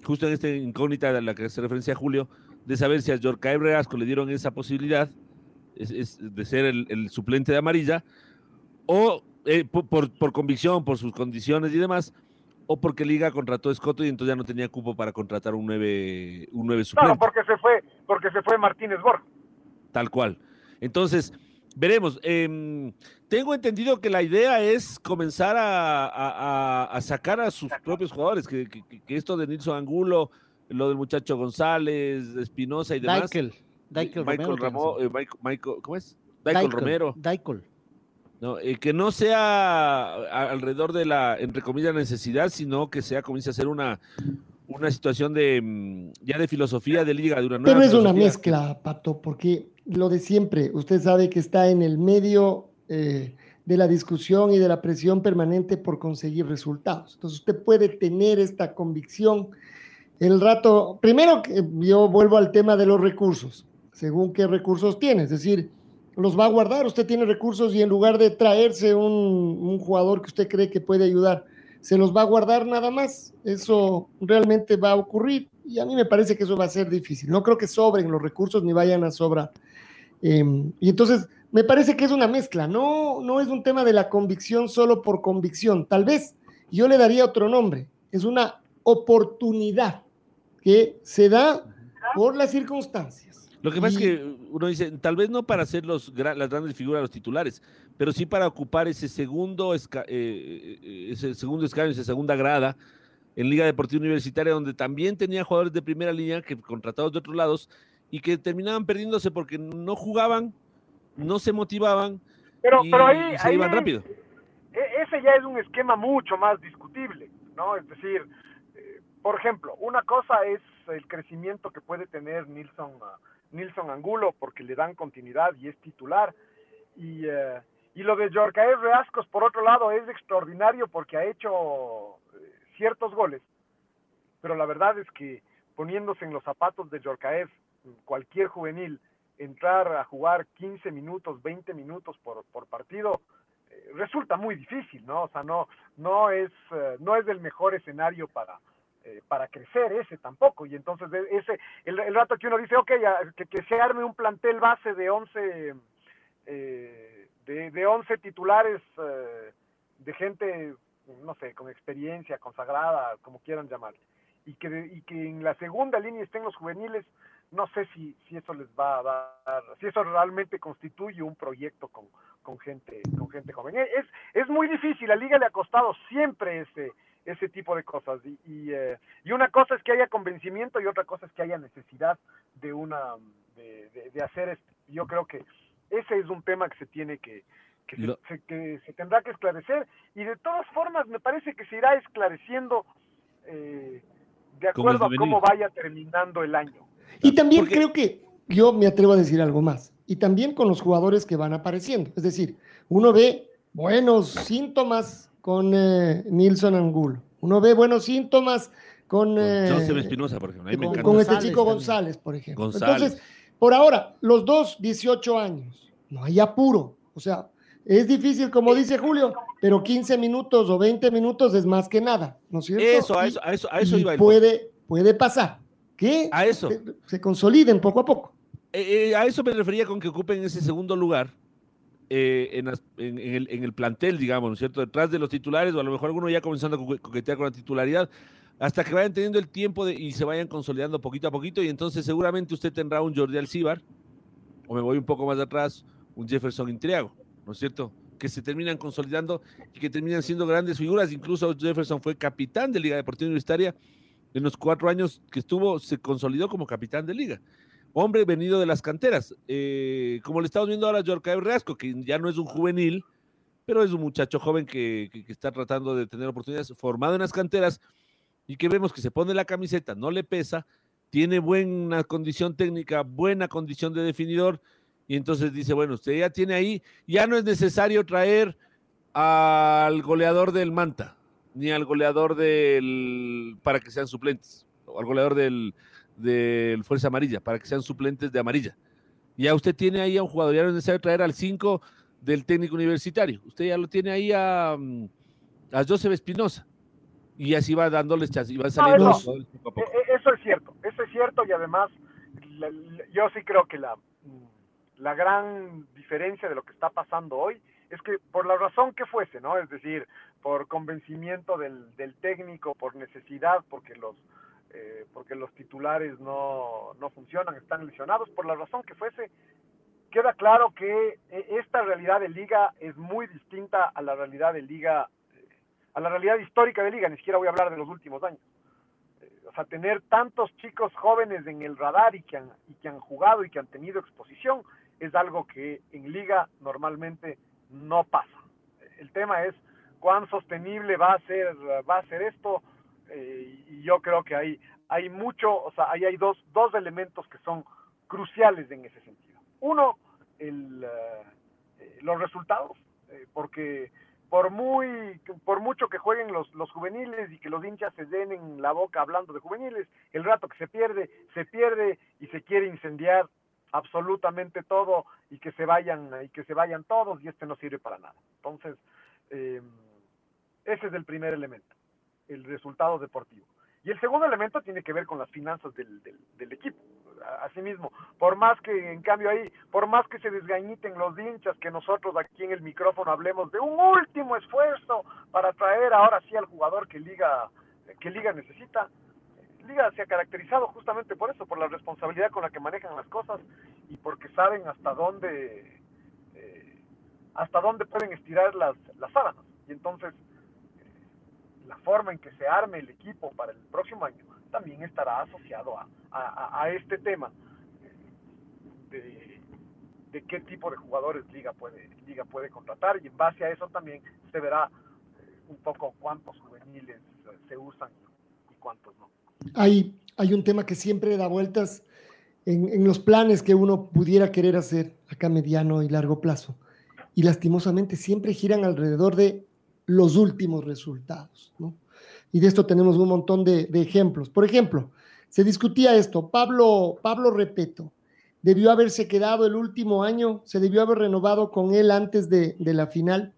justo en esta incógnita a la que se referencia Julio, de saber si a Yorcae Reasco le dieron esa posibilidad es- es de ser el, el suplente de amarilla, o eh, por, por- por convicción, por sus condiciones y demás, o porque Liga contrató a Escoto y entonces ya no tenía cupo para contratar un 9, un 9 suplente. Claro, porque se fue, porque se fue Martínez Borja. Tal cual. Entonces, veremos. Em, tengo entendido que la idea es comenzar a, a- a- a sacar a sus propios jugadores, que, que- que esto de Nilson Angulo, lo del muchacho González, Espinosa y demás. Daikel. Daikel Michael Romero. Eh, Michael- Michael- ¿cómo es? Michael Romero. Daikel. ¿no? Eh, que no sea alrededor de la, entre comillas, necesidad, sino que sea, comience a ser una, una situación de mm, ya de filosofía de liga, de una nueva pero es una mezcla, Pato, porque lo de siempre, usted sabe que está en el medio eh, de la discusión y de la presión permanente por conseguir resultados. Entonces usted puede tener esta convicción. El rato, primero que yo vuelvo al tema de los recursos, según qué recursos tiene, es decir, los va a guardar, usted tiene recursos y en lugar de traerse un, un jugador que usted cree que puede ayudar, se los va a guardar nada más, eso realmente va a ocurrir y a mí me parece que eso va a ser difícil, no creo que sobren los recursos ni vayan a sobrar. Eh, y entonces me parece que es una mezcla, no, no es un tema de la convicción solo por convicción, tal vez yo le daría otro nombre, es una oportunidad que se da por las circunstancias. Lo que pasa es que uno dice, tal vez no para ser los, las grandes figuras, los titulares, pero sí para ocupar ese segundo, esca- eh, eh, ese segundo escaño, esa segunda grada en Liga Deportiva Universitaria, donde también tenía jugadores de primera línea que contratados de otros lados y que terminaban perdiéndose porque no jugaban, no se motivaban Pero, y, pero ahí, y se ahí iban rápido. e- ese ya es un esquema mucho más discutible, ¿no? Es decir, eh, por ejemplo, una cosa es el crecimiento que puede tener Nilson, ah, Nilson Angulo porque le dan continuidad y es titular. Y, eh, y lo de Jorcaez Reascos, por otro lado, es extraordinario porque ha hecho eh, ciertos goles. Pero la verdad es que poniéndose en los zapatos de Jorcaez, cualquier juvenil, entrar a jugar 15 minutos, 20 minutos por, por partido, eh, resulta muy difícil, ¿no? O sea, no, no, es, eh, no es el mejor escenario para, eh, para crecer ese tampoco. Y entonces ese, el, rato que uno dice, ok, que, que, se arme un plantel base de 11, eh, de, de 11 titulares eh, de gente, no sé, con experiencia, consagrada, como quieran llamarle. Y que, y que en la segunda línea estén los juveniles, no sé si, si eso les va a dar, si eso realmente constituye un proyecto con, con gente, con gente joven. Es, es muy difícil, la liga le ha costado siempre ese, ese tipo de cosas. Y, y, eh, y, una cosa es que haya convencimiento y otra cosa es que haya necesidad de una de, de, de hacer esto. Yo creo que ese es un tema que se tiene que que se, se, que se tendrá que esclarecer y de todas formas me parece que se irá esclareciendo eh, de acuerdo a cómo vaya terminando el año. Y también Porque... creo que yo me atrevo a decir algo más. Y también con los jugadores que van apareciendo. Es decir, uno ve buenos síntomas con eh, Nilson Angulo. Uno ve buenos síntomas con, eh, Joseph Espinosa, por ejemplo. Con, con, este chico González, por ejemplo. González. Entonces, por ahora, los dos, 18 años, no hay apuro. O sea, es difícil, como dice Julio, pero 15 minutos o 20 minutos es más que nada, ¿no es cierto? Eso, a eso, a eso, a eso iba. Puede, puede pasar. Que a eso. Se, se, consoliden poco a poco. Eh, eh, a eso me refería con que ocupen ese segundo lugar eh, en, el, plantel, digamos, ¿no es cierto? Detrás de los titulares, o a lo mejor alguno ya comenzando a coquetear con la titularidad, hasta que vayan teniendo el tiempo de, y se vayan consolidando poquito a poquito, y entonces seguramente usted tendrá un Jordi Alcibar, o me voy un poco más atrás, un Jefferson Intriago, ¿no es cierto? Que se terminan consolidando y que terminan siendo grandes figuras. Incluso Jefferson fue capitán de Liga Deportiva Universitaria. En los cuatro años que estuvo, se consolidó como capitán de liga. Hombre venido de las canteras. Eh, como le estamos viendo ahora a Jorge Reasco, que ya no es un juvenil, pero es un muchacho joven que, está tratando de tener oportunidades, formado en las canteras y que vemos que se pone la camiseta, no le pesa, tiene buena condición técnica, buena condición de definidor y entonces dice, bueno, usted ya tiene ahí, ya no es necesario traer al goleador del Manta, ni al goleador del, para que sean suplentes, o al goleador del, del Fuerza Amarilla, para que sean suplentes de amarilla. Ya usted tiene ahí a un jugador, ya no es necesario traer al 5 del técnico universitario, usted ya lo tiene ahí a, a Joseph Espinosa. Y así va dándoles chance, y van saliendo no, eso, poco a poco. eso es cierto, eso es cierto, y además la, la, yo sí creo que la, la gran diferencia de lo que está pasando hoy es que por la razón que fuese, ¿no? Es decir, por convencimiento del, del técnico, por necesidad, porque los, eh, porque los titulares no, no funcionan, están lesionados, por la razón que fuese, queda claro que esta realidad de liga es muy distinta a la realidad de liga, a la realidad histórica de liga, ni siquiera voy a hablar de los últimos años. O sea, tener tantos chicos jóvenes en el radar y que han, y que han jugado y que han tenido exposición, es algo que en liga normalmente no pasa. El tema es cuán sostenible va a ser, va a ser esto, eh, y yo creo que hay, hay mucho, o sea, ahí hay dos, dos elementos que son cruciales en ese sentido. Uno, el, uh, los resultados, eh, porque por muy por mucho que jueguen los, los juveniles y que los hinchas se den en la boca hablando de juveniles, el rato que se pierde, se pierde y se quiere incendiar absolutamente todo y que se vayan y que se vayan todos y este no sirve para nada. Entonces, eh, ese es el primer elemento, el resultado deportivo. Y el segundo elemento tiene que ver con las finanzas del, del, del equipo. Asimismo, por más que, en cambio ahí, por más que se desgañiten los hinchas, que nosotros aquí en el micrófono hablemos de un último esfuerzo para traer ahora sí al jugador que Liga, que Liga necesita, Liga se ha caracterizado justamente por eso, por la responsabilidad con la que manejan las cosas y porque saben hasta dónde eh, hasta dónde pueden estirar las, las sábanas. Y entonces la forma en que se arme el equipo para el próximo año también estará asociado a, a, a este tema de, de, qué tipo de jugadores Liga puede, Liga puede contratar y en base a eso también se verá eh, un poco cuántos juveniles se usan y cuántos no hay, hay un tema que siempre da vueltas en, en, los planes que uno pudiera querer hacer acá mediano y largo plazo. Y lastimosamente siempre giran alrededor de los últimos resultados. ¿no? Y de esto tenemos un montón de, ejemplos. Por ejemplo, se discutía esto, Pablo, Pablo Repeto debió haberse quedado el último año, se debió haber renovado con él antes de, de la final.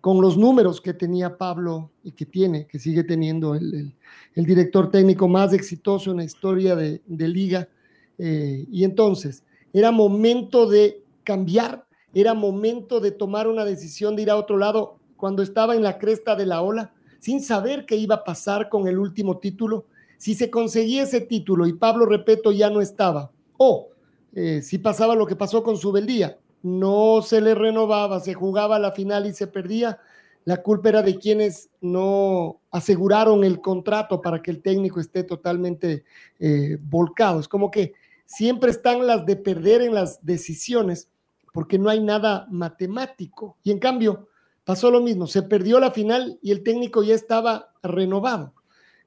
con los números que tenía Pablo y que tiene, que sigue teniendo el, director técnico más exitoso en la historia de, liga. Eh, y entonces, era momento de cambiar, era momento de tomar una decisión de ir a otro lado cuando estaba en la cresta de la ola, sin saber qué iba a pasar con el último título. Si se conseguía ese título y Pablo Repeto ya no estaba, o eh, si pasaba lo que pasó con Subeldía, no se le renovaba, se jugaba la final y se perdía, la culpa era de quienes no aseguraron el contrato para que el técnico esté totalmente eh, volcado. Es como que siempre están las de perder en las decisiones porque no hay nada matemático. Y en cambio, pasó lo mismo, se perdió la final y el técnico ya estaba renovado.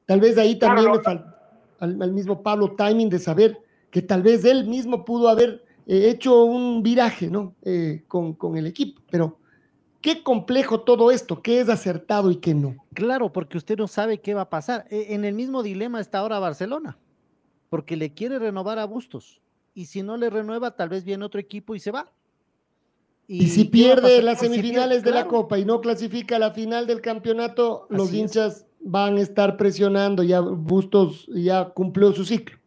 Tal vez ahí también le falta al, mismo Pablo timing de saber que tal vez él mismo pudo haber eh, hecho un viraje ¿no? Eh, con, con el equipo, pero qué complejo todo esto, qué es acertado y qué no. Claro, porque usted no sabe qué va a pasar. E, en el mismo dilema está ahora Barcelona, porque le quiere renovar a Bustos, y si no le renueva, tal vez viene otro equipo y se va. Y, si pierde las semifinales de la Copa y no clasifica a la final del campeonato, los hinchas van a estar presionando, ya Bustos ya cumplió su ciclo.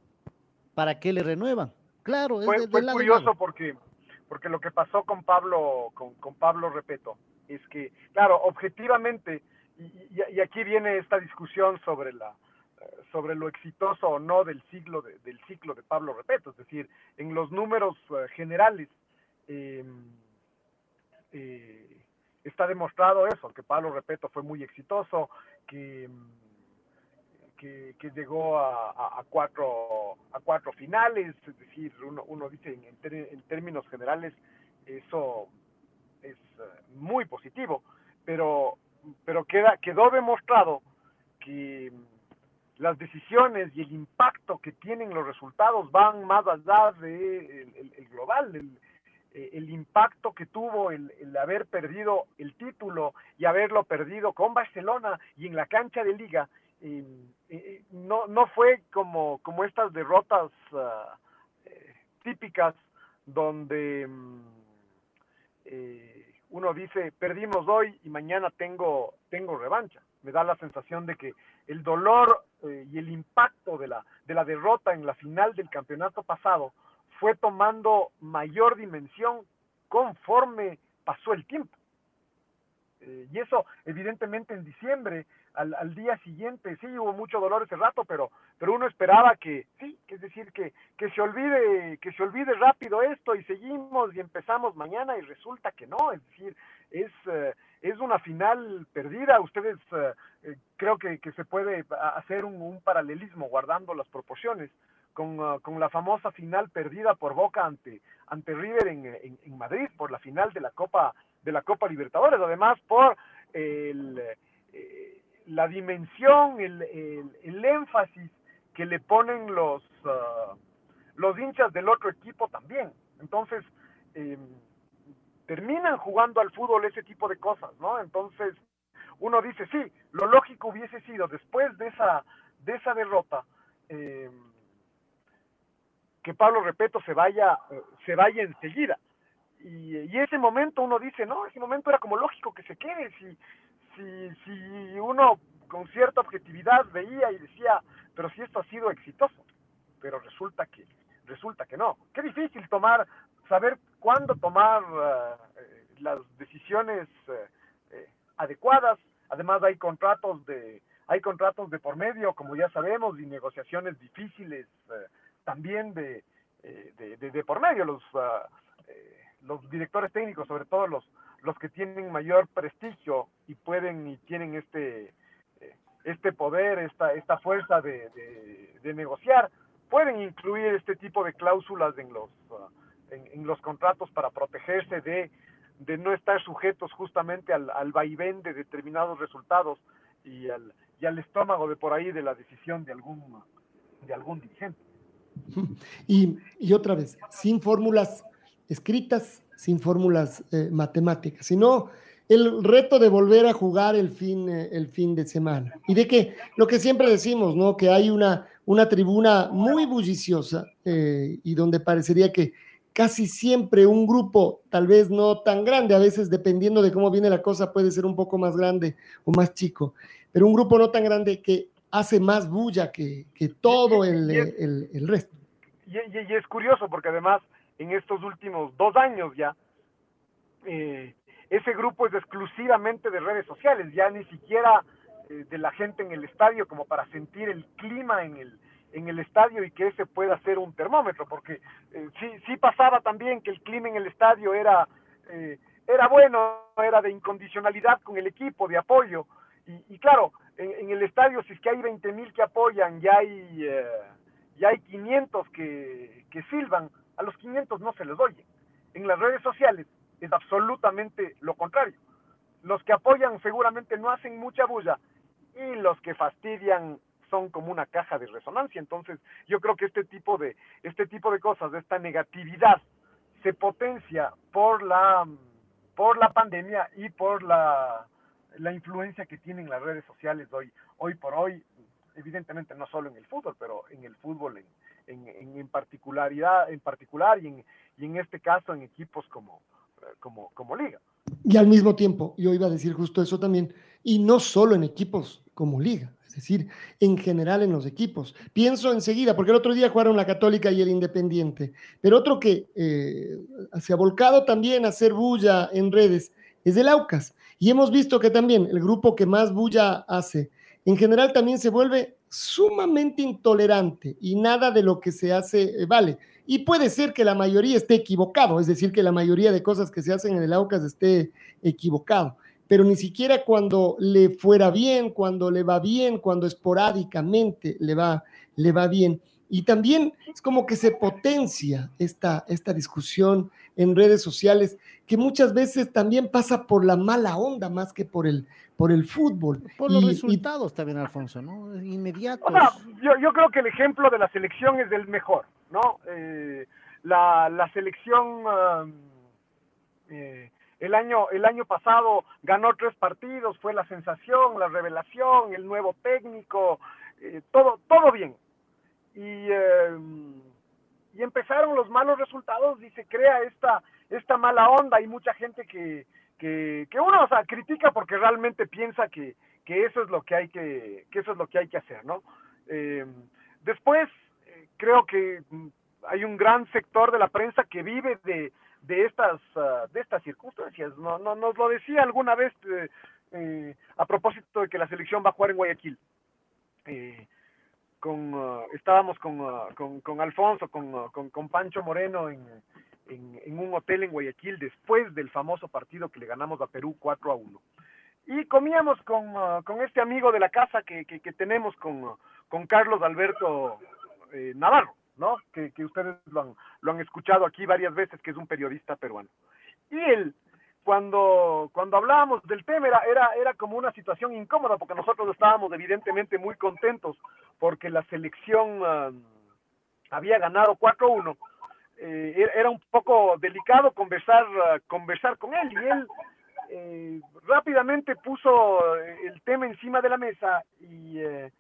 ¿Para qué le renuevan? Claro, es fue, fue curioso porque, porque lo que pasó con Pablo, con, con Pablo Repeto, es que, claro, objetivamente, y, aquí viene esta discusión sobre la sobre lo exitoso o no del siglo del ciclo de Pablo Repeto, es decir, en los números eh, generales eh, eh, está demostrado eso, que Pablo Repeto fue muy exitoso, que, que, llegó a, cuatro, a cuatro finales, es decir, uno, uno dice en, términos generales eso es eh, muy positivo, pero, pero queda, quedó demostrado que las decisiones y el impacto que tienen los resultados van más allá del de el, global, el, el impacto que tuvo el, haber perdido el título y haberlo perdido con Barcelona y en la cancha de liga, eh, no, no fue como, como estas derrotas eh, típicas donde mm, uno dice, perdimos hoy y mañana tengo, tengo revancha. Me da la sensación de que el dolor y el impacto de la, de la derrota en la final del campeonato pasado fue tomando mayor dimensión conforme pasó el tiempo. Eh, y eso, evidentemente, en diciembre, al, día siguiente, sí hubo mucho dolor ese rato, pero, pero uno esperaba que, sí, es decir, que, que se olvide, que se olvide rápido esto y seguimos y empezamos mañana y resulta que no, es decir, es, eh, es una final perdida. Ustedes eh, creo que, que, se puede hacer un, un paralelismo guardando las proporciones Ah, con, la famosa final perdida por Boca ante, ante River en, en, Madrid, por la final de la Copa, de la Copa Libertadores, además por el, eh, la dimensión, el, el, énfasis que le ponen los, ah, los hinchas del otro equipo también. Entonces, em, terminan jugando al fútbol ese tipo de cosas, ¿no? Entonces, uno dice, sí, lo lógico hubiese sido después de esa, de esa derrota, eh, que Pablo Repeto se vaya, eh, se vaya enseguida. Y, y, ese momento uno dice, no, ese momento era como lógico que se quede, si, si, si uno con cierta objetividad veía y decía, pero si esto ha sido exitoso, pero resulta que, resulta que no. Qué difícil tomar, saber cuándo tomar eh, las decisiones eh, adecuadas, además hay contratos de, hay contratos de por medio, como ya sabemos, y negociaciones difíciles también de, eh, de, por medio, los, ah, eh, los directores técnicos, sobre todo los, los que tienen mayor prestigio y pueden y tienen este, eh, este poder, esta, esta fuerza de, de, negociar, pueden incluir este tipo de cláusulas en los, ah, en, los contratos para protegerse de, de no estar sujetos justamente al, al vaivén de determinados resultados y al, y al estómago de por ahí de la decisión de algún, de algún dirigente. (laughs) Y, otra vez, sin fórmulas escritas, sin fórmulas eh, matemáticas, sino el reto de volver a jugar el fin, eh, el fin de semana. Y de que lo que siempre decimos, ¿no? Que hay una, una tribuna muy bulliciosa eh, y donde parecería que, casi siempre un grupo, tal vez no tan grande, a veces dependiendo de cómo viene la cosa puede ser un poco más grande o más chico, pero un grupo no tan grande que hace más bulla que, que todo el, el, el resto. Y, y, y, es curioso porque además en estos últimos dos años ya, eh, ese grupo es exclusivamente de redes sociales, ya ni siquiera eh, de la gente en el estadio como para sentir el clima en el, en el estadio y que ese pueda ser un termómetro, porque eh, sí, sí pasaba también que el clima en el estadio era, era bueno, era de incondicionalidad con el equipo, de apoyo, y, y claro, en, el estadio si es que hay 20 mil que apoyan, ya hay, eh, ya hay 500 que, que silban, a los 500 no se les oye. En las redes sociales es absolutamente lo contrario. Los que apoyan seguramente no hacen mucha bulla y los que fastidian son como una caja de resonancia. Entonces, yo creo que este tipo de, este tipo de cosas, de esta negatividad, se potencia por la, por la pandemia y por la, la influencia que tienen las redes sociales hoy, hoy por hoy, evidentemente no solo en el fútbol, pero en el fútbol en, en, en particularidad, en particular y en, y en este caso en equipos como, como, como liga. Y al mismo tiempo, yo iba a decir justo eso también, y no solo en equipos como liga, es decir, en general en los equipos. Pienso enseguida, porque el otro día jugaron la Católica y el Independiente, pero otro que eh, se ha volcado también a hacer bulla en redes es el Aucas. Y hemos visto que también el grupo que más bulla hace, en general también se vuelve sumamente intolerante y nada de lo que se hace eh, vale. Y puede ser que la mayoría esté equivocado, es decir, que la mayoría de cosas que se hacen en el Aucas esté equivocado pero ni siquiera cuando le fuera bien, cuando le va bien, cuando esporádicamente le va, le va bien. Y también es como que se potencia esta, esta discusión en redes sociales, que muchas veces también pasa por la mala onda más que por el, por el fútbol. Por los y, resultados y... también, Alfonso, ¿no? Inmediatos. O sea, yo, yo, creo que el ejemplo de la selección es del mejor, ¿no? Eh, la, la, selección... Uh, eh, el año, el año pasado ganó tres partidos, fue la sensación, la revelación, el nuevo técnico, eh, todo, todo bien. Y, eh, y empezaron los malos resultados y se crea esta, esta mala onda. Hay mucha gente que, que, que uno o sea, critica porque realmente piensa que, que eso es lo que hay que, que eso es lo que hay que hacer, ¿no? Eh, después, creo que hay un gran sector de la prensa que vive de, de estas uh, de estas circunstancias no, no nos lo decía alguna vez eh, eh, a propósito de que la selección va a jugar en Guayaquil eh, con uh, estábamos con, uh, con, con Alfonso con, con, con Pancho Moreno en, en, en, un hotel en Guayaquil después del famoso partido que le ganamos a Perú 4 a 1 y comíamos con, con este amigo de la casa que, que, que tenemos con, con Carlos Alberto Navarro ¿no? Que, que ustedes lo han, lo han escuchado aquí varias veces, que es un periodista peruano. Y él, cuando, cuando hablábamos del tema, era, era, era como una situación incómoda, porque nosotros estábamos evidentemente muy contentos, porque la selección uh, había ganado 4-1. Eh, era un poco delicado conversar, uh, conversar con él, y él eh, rápidamente puso el tema encima de la mesa y, eh,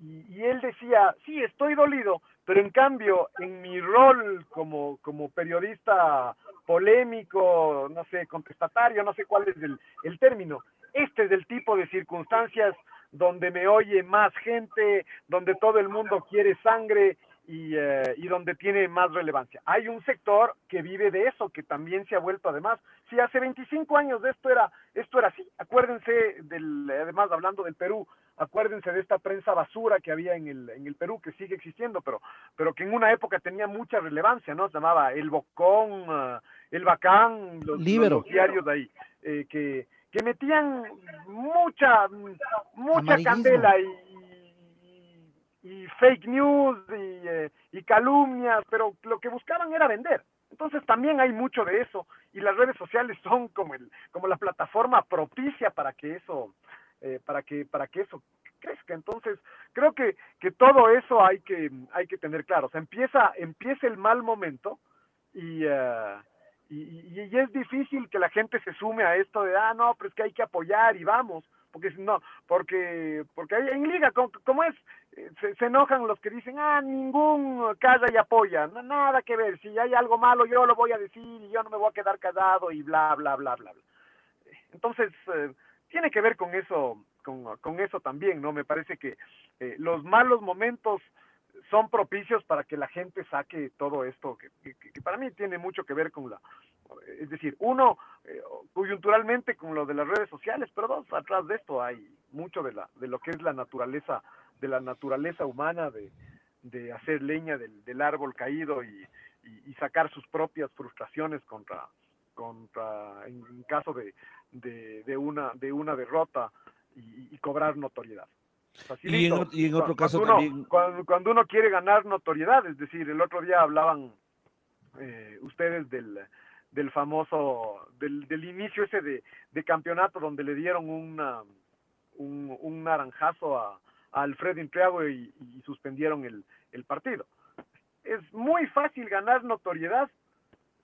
y, y, él decía, sí, estoy dolido, pero en cambio, en mi rol como, como periodista polémico, no sé, contestatario, no sé cuál es el, término, este es el tipo de circunstancias donde me oye más gente, donde todo el mundo quiere sangre y, eh, y, donde tiene más relevancia. Hay un sector que vive de eso, que también se ha vuelto además. Si hace 25 años esto era, esto era así, acuérdense del, además hablando del Perú, acuérdense de esta prensa basura que había en el, en el Perú, que sigue existiendo, pero, pero que en una época tenía mucha relevancia, ¿no? Se llamaba El Bocón, uh, El Bacán, los, los diarios de ahí, eh, que, que metían mucha, mucha candela y, y, fake news y, eh, y calumnias, pero lo que buscaban era vender. Entonces también hay mucho de eso y las redes sociales son como el como la plataforma propicia para que eso eh, para que para que eso crezca. Entonces creo que que todo eso hay que hay que tener claro. O sea empieza empieza el mal momento y, uh, y, y, es difícil que la gente se sume a esto de ah no pero es que hay que apoyar y vamos porque no, porque, porque en liga, como, es, eh, se, enojan los que dicen, ah, ningún casa y apoya, no, nada que ver, si hay algo malo yo lo voy a decir y yo no me voy a quedar callado y bla, bla, bla, bla, bla. Entonces, eh, tiene que ver con eso, con, eso también, ¿no? Me parece que eh, los malos momentos son propicios para que la gente saque todo esto, que, para mí tiene mucho que ver con la, es decir, uno, eh, coyunturalmente con lo de las redes sociales, pero dos, atrás de esto hay mucho de, la, de lo que es la naturaleza, de la naturaleza humana, de, de hacer leña del, del árbol caído y, y, sacar sus propias frustraciones contra, contra en, caso de, de, de, una, de una derrota y, y cobrar notoriedad. Y en, otro caso cuando también. Uno, cuando, cuando, uno quiere ganar notoriedad, es decir, el otro día hablaban eh, ustedes del, del famoso, del, del inicio ese de, de, campeonato donde le dieron una, un, un naranjazo a, a Alfredo Intriago y, y, suspendieron el, el partido. Es muy fácil ganar notoriedad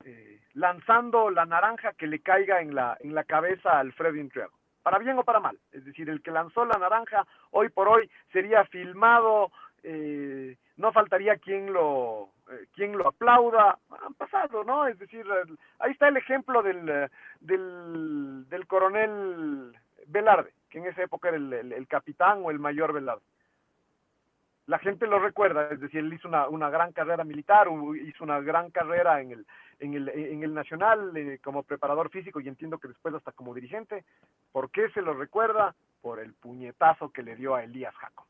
eh, lanzando la naranja que le caiga en la, en la cabeza a Alfredo Intriago para bien o para mal. Es decir, el que lanzó la naranja hoy por hoy sería filmado, eh, no faltaría quien lo, eh, quien lo aplauda. Han pasado, ¿no? Es decir, ahí está el ejemplo del, del, coronel Velarde, que en esa época era el, el capitán o el mayor Velarde la gente lo recuerda, es decir, él hizo una, una gran carrera militar, hizo una gran carrera en el, en el, en el Nacional eh, como preparador físico y entiendo que después hasta como dirigente. ¿Por qué se lo recuerda? Por el puñetazo que le dio a Elías Jacob.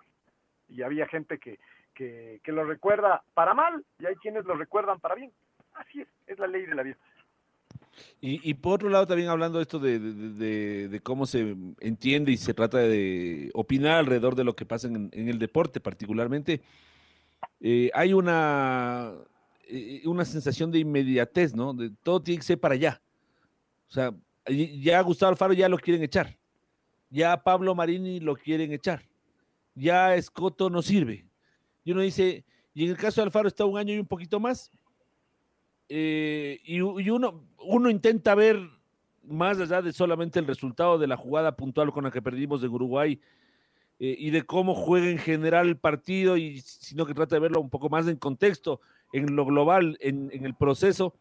Y había gente que, que, que lo recuerda para mal y hay quienes lo recuerdan para bien. Así es, es la ley de la vida. Y, y, por otro lado, también hablando esto de, de, de, de, cómo se entiende y se trata de opinar alrededor de lo que pasa en, en el deporte, particularmente, eh, hay una eh, una sensación de inmediatez, ¿no? De todo tiene que ser para allá. O sea, ya Gustavo Alfaro ya lo quieren echar. Ya Pablo Marini lo quieren echar. Ya Escoto no sirve. Y uno dice, y en el caso de Alfaro está un año y un poquito más. Eh, y, uno, uno intenta ver más allá de solamente el resultado de la jugada puntual con la que perdimos en Uruguay eh, y de cómo juega en general el partido, y sino que trata de verlo un poco más en contexto en lo global, en el proceso,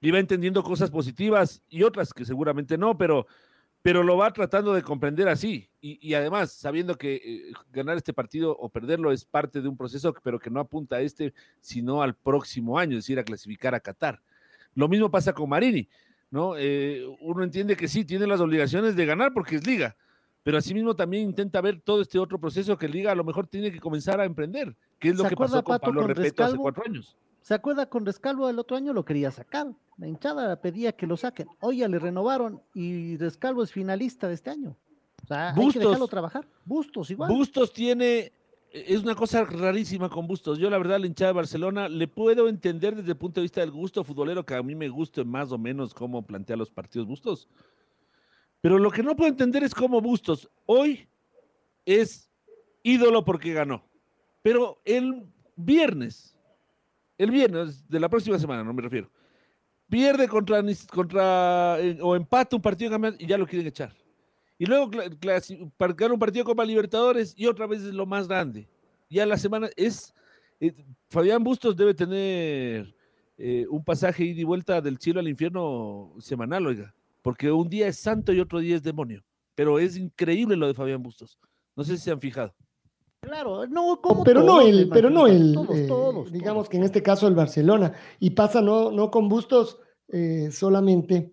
y va entendiendo cosas positivas y otras que seguramente no, pero, pero lo va tratando de comprender así. Y, y además, sabiendo que eh, ganar este partido o perderlo es parte de un proceso, pero que no apunta a este, sino al próximo año, es decir, a clasificar a Qatar. Lo mismo pasa con Marini, ¿no? Eh, uno entiende que sí, tiene las obligaciones de ganar porque es liga, pero asimismo también intenta ver todo este otro proceso que Liga a lo mejor tiene que comenzar a emprender, que es lo que pasó con Pablo con Repeto hace cuatro años. ¿Se acuerda con Rescalvo el otro año lo quería sacar? La hinchada pedía que lo saquen. Hoy ya le renovaron y Rescalvo es finalista de este año. O sea, Bustos, hay que dejarlo trabajar. Bustos igual. Bustos tiene, es una cosa rarísima con Bustos. Yo la verdad la hinchada de Barcelona le puedo entender desde el punto de vista del gusto futbolero, que a mí me guste más o menos cómo plantea los partidos Bustos. Pero lo que no puedo entender es cómo Bustos hoy es ídolo porque ganó. Pero el viernes, el viernes de la próxima semana, no me refiero, pierde contra, contra eh, o empata un partido y ya lo quieren echar. Y luego ganar un partido Copa Libertadores y otra vez es lo más grande. Ya la semana es. Eh, Fabián Bustos debe tener eh, un pasaje ida y vuelta del cielo al infierno semanal, oiga porque un día es santo y otro día es demonio. Pero es increíble lo de Fabián Bustos. No sé si se han fijado. Claro, no, como pero no el, pero no el, todos, eh, todos, digamos que en este caso el Barcelona y pasa no, no con Bustos eh, solamente,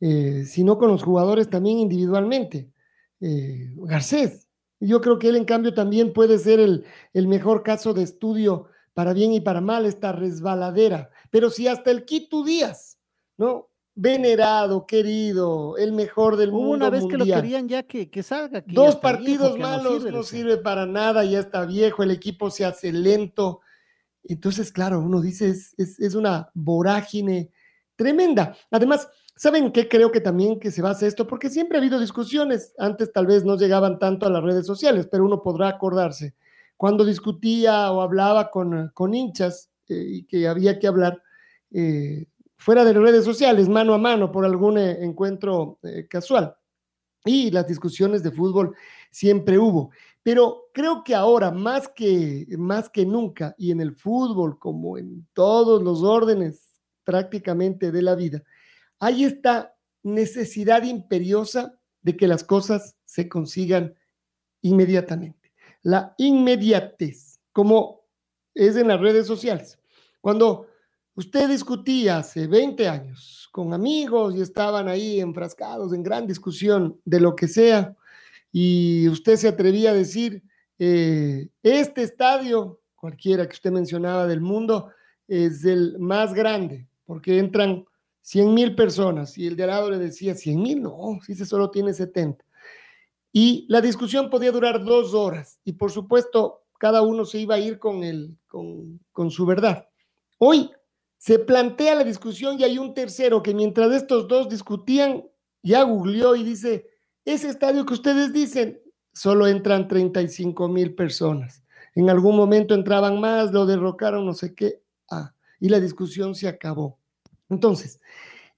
eh, sino con los jugadores también individualmente. Garcés, yo creo que él en cambio también puede ser el, el mejor caso de estudio para bien y para mal esta resbaladera. Pero si hasta el Quito Díaz, ¿no? Venerado, querido, el mejor del Hubo mundo. Una vez mundial. que lo querían ya que, que salga. Que Dos partidos viejo, malos no sirve, no sirve, para nada, ya está viejo, el equipo se hace lento. Entonces, claro, uno dice, es, es, es una vorágine tremenda. Además, ¿saben qué creo que también que se basa esto? Porque siempre ha habido discusiones, antes tal vez no llegaban tanto a las redes sociales, pero uno podrá acordarse. Cuando discutía o hablaba con, con hinchas eh, y que había que hablar, eh, fuera de redes sociales, mano a mano, por algún eh, encuentro eh, casual. Y las discusiones de fútbol siempre hubo. Pero creo que ahora, más que, más que nunca, y en el fútbol, como en todos los órdenes prácticamente de la vida, hay esta necesidad imperiosa de que las cosas se consigan inmediatamente. La inmediatez, como es en las redes sociales. Cuando usted discutía hace 20 años con amigos y estaban ahí enfrascados en gran discusión de lo que sea, y usted se atrevía a decir, eh, este estadio, cualquiera que usted mencionaba del mundo, es el más grande, porque entran 100 mil personas, y el de al lado le decía, 100 mil, no, si se solo tiene 70. Y la discusión podía durar dos horas, y por supuesto, cada uno se iba a ir con, el, con, con su verdad. Hoy se plantea la discusión y hay un tercero que mientras estos dos discutían, ya googleó y dice, ese estadio que ustedes dicen, solo entran 35 mil personas. En algún momento entraban más, lo derrocaron, no sé qué. Ah, y la discusión se acabó. Entonces,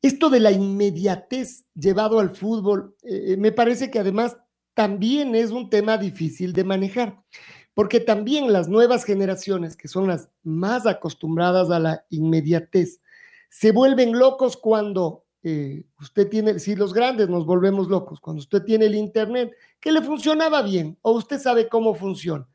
esto de la inmediatez llevado al fútbol, eh, me parece que además también es un tema difícil de manejar, porque también las nuevas generaciones, que son las más acostumbradas a la inmediatez, se vuelven locos cuando eh, usted tiene, si los grandes nos volvemos locos, cuando usted tiene el Internet, que le funcionaba bien, o usted sabe cómo funciona,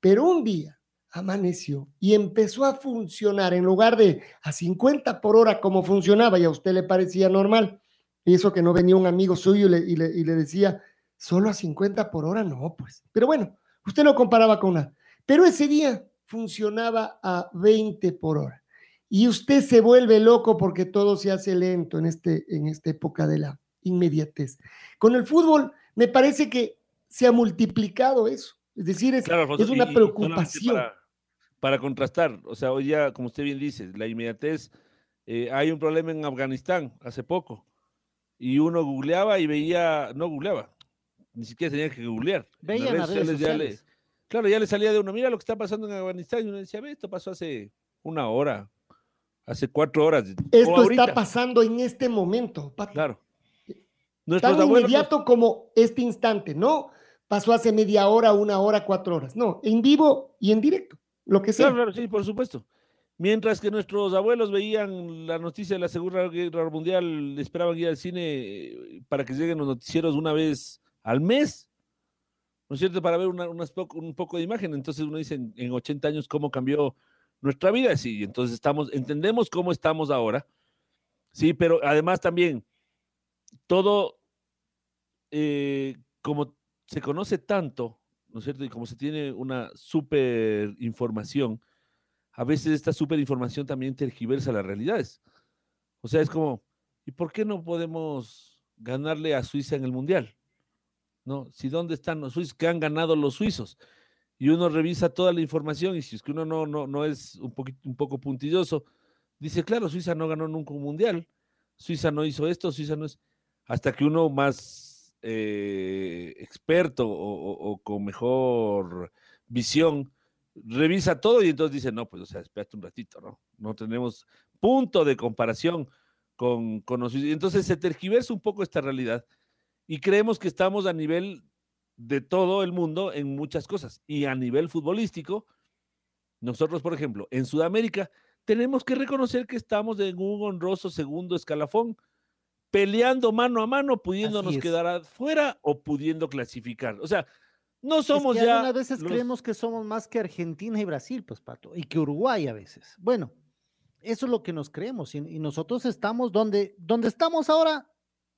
pero un día amaneció y empezó a funcionar en lugar de a 50 por hora como funcionaba y a usted le parecía normal, y eso que no venía un amigo suyo y le, y le decía, solo a 50 por hora, no, pues, pero bueno, usted no comparaba con nada, pero ese día funcionaba a 20 por hora y usted se vuelve loco porque todo se hace lento en, este, en esta época de la inmediatez. Con el fútbol me parece que se ha multiplicado eso, es decir, es, es una preocupación. Para, contrastar, o sea, hoy ya, como usted bien dice, la inmediatez, eh, hay un problema en Afganistán hace poco, y uno googleaba y veía, no googleaba, ni siquiera tenía que googlear. Veía las redes sociales. claro, ya le salía de uno, mira lo que está pasando en Afganistán, y uno decía, ve, esto pasó hace una hora, hace cuatro horas. Esto está pasando en este momento, Claro. Nuestros Tan inmediato como este instante, no pasó hace media hora, una hora, cuatro horas. No, en vivo y en directo, lo que sea. Claro, claro, sí, por supuesto. Mientras que nuestros abuelos veían la noticia de la Segunda Guerra Mundial, esperaban ir al cine eh, para que lleguen los noticieros una vez al mes, ¿no es cierto? Para ver un poco de imagen. Entonces uno dice, en, en 80 años, ¿cómo cambió nuestra vida, sí, entonces estamos, entendemos cómo estamos ahora, sí, pero además también todo, eh, como se conoce tanto, ¿no es cierto? Y como se tiene una super información, a veces esta super información también tergiversa las realidades. O sea, es como, ¿y por qué no podemos ganarle a Suiza en el Mundial? ¿No? Si dónde están los suizos, que han ganado los suizos y uno revisa toda la información y si es que uno no, no, no es un, poquito, un poco puntilloso, dice, claro, Suiza no ganó nunca un mundial, Suiza no hizo esto, Suiza no es... Hasta que uno más eh, experto o, con mejor visión revisa todo y entonces dice, no, pues, o sea, espérate un ratito, ¿no? No tenemos punto de comparación con, con los... Entonces se tergiversa un poco esta realidad y creemos que estamos a nivel de todo el mundo en muchas cosas. Y a nivel futbolístico, nosotros, por ejemplo, en Sudamérica, tenemos que reconocer que estamos en un honroso segundo escalafón, peleando mano a mano, pudiéndonos quedar afuera o pudiendo clasificar. O sea, no somos ya. Algunas veces creemos que somos más que Argentina y Brasil, pues, Pato, y que Uruguay a veces. Bueno, eso es lo que nos creemos y, y nosotros estamos donde, donde estamos ahora,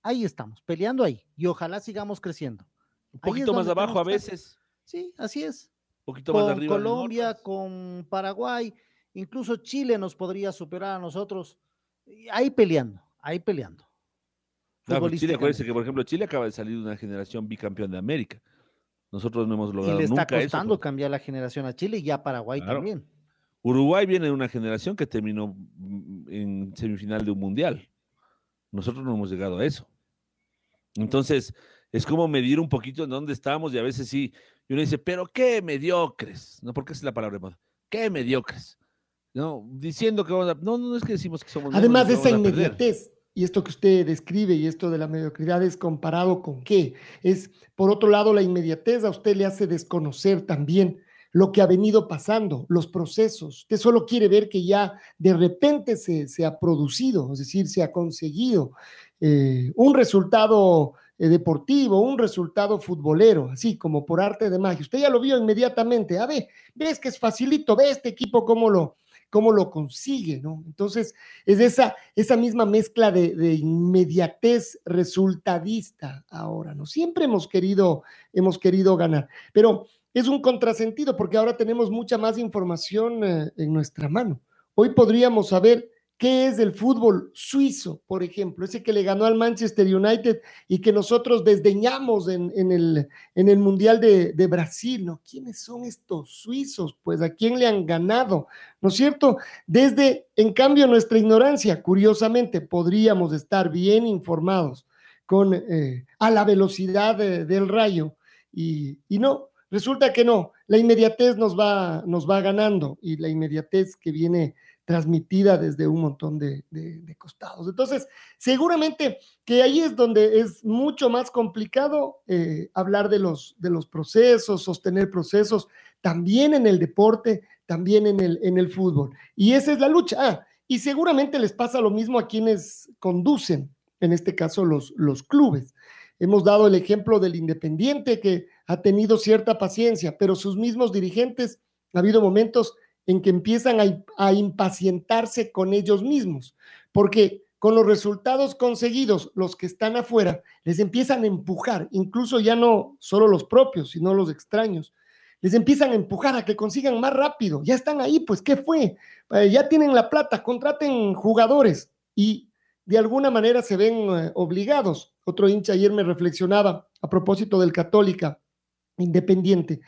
ahí estamos, peleando ahí y ojalá sigamos creciendo. Un poquito más abajo a veces. Sí, así es. Un poquito más arriba. Colombia, con Paraguay, incluso Chile nos podría superar a nosotros. Ahí peleando, ahí peleando. No, Chile, acuérdense que, por ejemplo, Chile acaba de salir de una generación bicampeón de América. Nosotros no hemos logrado. Y le está costando cambiar la generación a Chile y a Paraguay también. Uruguay viene de una generación que terminó en semifinal de un mundial. Nosotros no hemos llegado a eso. Entonces, es como medir un poquito en dónde estamos y a veces sí, y uno dice, pero qué mediocres, ¿no? Porque es la palabra de qué mediocres, ¿no? Diciendo que vamos a, no, no es que decimos que somos Además de esa inmediatez, y esto que usted describe y esto de la mediocridad es comparado con qué? Es, por otro lado, la inmediatez a usted le hace desconocer también lo que ha venido pasando, los procesos. Usted solo quiere ver que ya de repente se, se ha producido, es decir, se ha conseguido eh, un resultado eh, deportivo, un resultado futbolero, así como por arte de magia. Usted ya lo vio inmediatamente. A ver, ves que es facilito, ve este equipo cómo lo, cómo lo consigue, ¿no? Entonces, es esa, esa misma mezcla de, de, inmediatez resultadista ahora, ¿no? Siempre hemos querido, hemos querido ganar, pero es un contrasentido porque ahora tenemos mucha más información eh, en nuestra mano. Hoy podríamos saber qué es el fútbol suizo, por ejemplo, ese que le ganó al Manchester United y que nosotros desdeñamos en, el, en el Mundial de, de, Brasil, ¿no? ¿Quiénes son estos suizos? Pues a quién le han ganado, ¿no es cierto? Desde, en cambio, nuestra ignorancia, curiosamente, podríamos estar bien informados con, eh, a la velocidad de, del rayo y, y no, Resulta que no, la inmediatez nos va, nos va ganando y la inmediatez que viene transmitida desde un montón de, de, costados. Entonces, seguramente que ahí es donde es mucho más complicado eh, hablar de los, de los procesos, sostener procesos, también en el deporte, también en el, en el fútbol. Y esa es la lucha. Ah, y seguramente les pasa lo mismo a quienes conducen, en este caso los, los clubes. Hemos dado el ejemplo del Independiente que ha tenido cierta paciencia, pero sus mismos dirigentes, ha habido momentos en que empiezan a, a impacientarse con ellos mismos, porque con los resultados conseguidos, los que están afuera, les empiezan a empujar, incluso ya no solo los propios, sino los extraños, les empiezan a empujar a que consigan más rápido, ya están ahí, pues ¿qué fue? Eh, ya tienen la plata, contraten jugadores y de alguna manera se ven eh, obligados. Otro hincha ayer me reflexionaba a propósito del Católica, Independiente,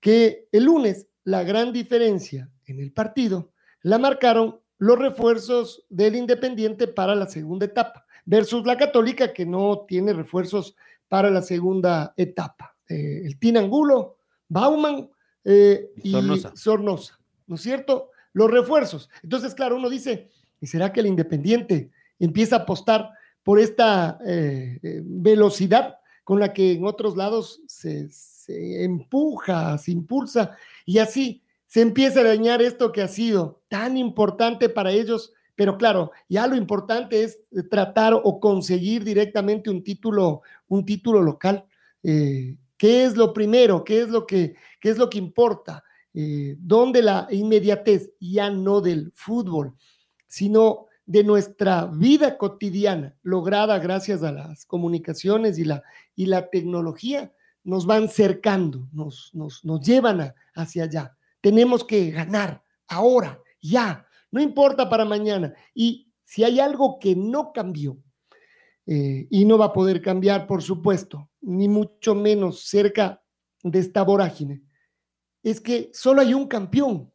que el lunes la gran diferencia en el partido la marcaron los refuerzos del Independiente para la segunda etapa, versus la Católica que no tiene refuerzos para la segunda etapa. Eh, el Tinangulo, Bauman eh, y Sornosa. Sornosa, ¿no es cierto? Los refuerzos. Entonces, claro, uno dice, ¿y será que el Independiente empieza a apostar por esta eh, velocidad con la que en otros lados se, se empuja, se impulsa y así se empieza a dañar esto que ha sido tan importante para ellos. Pero claro, ya lo importante es tratar o conseguir directamente un título, un título local. Eh, ¿Qué es lo primero? ¿Qué es lo que, qué es lo que importa? Eh, ¿Dónde la inmediatez? Ya no del fútbol, sino de nuestra vida cotidiana, lograda gracias a las comunicaciones y la, y la tecnología, nos van cercando, nos, nos, nos llevan a, hacia allá. Tenemos que ganar ahora, ya, no importa para mañana. Y si hay algo que no cambió eh, y no va a poder cambiar, por supuesto, ni mucho menos cerca de esta vorágine, es que solo hay un campeón.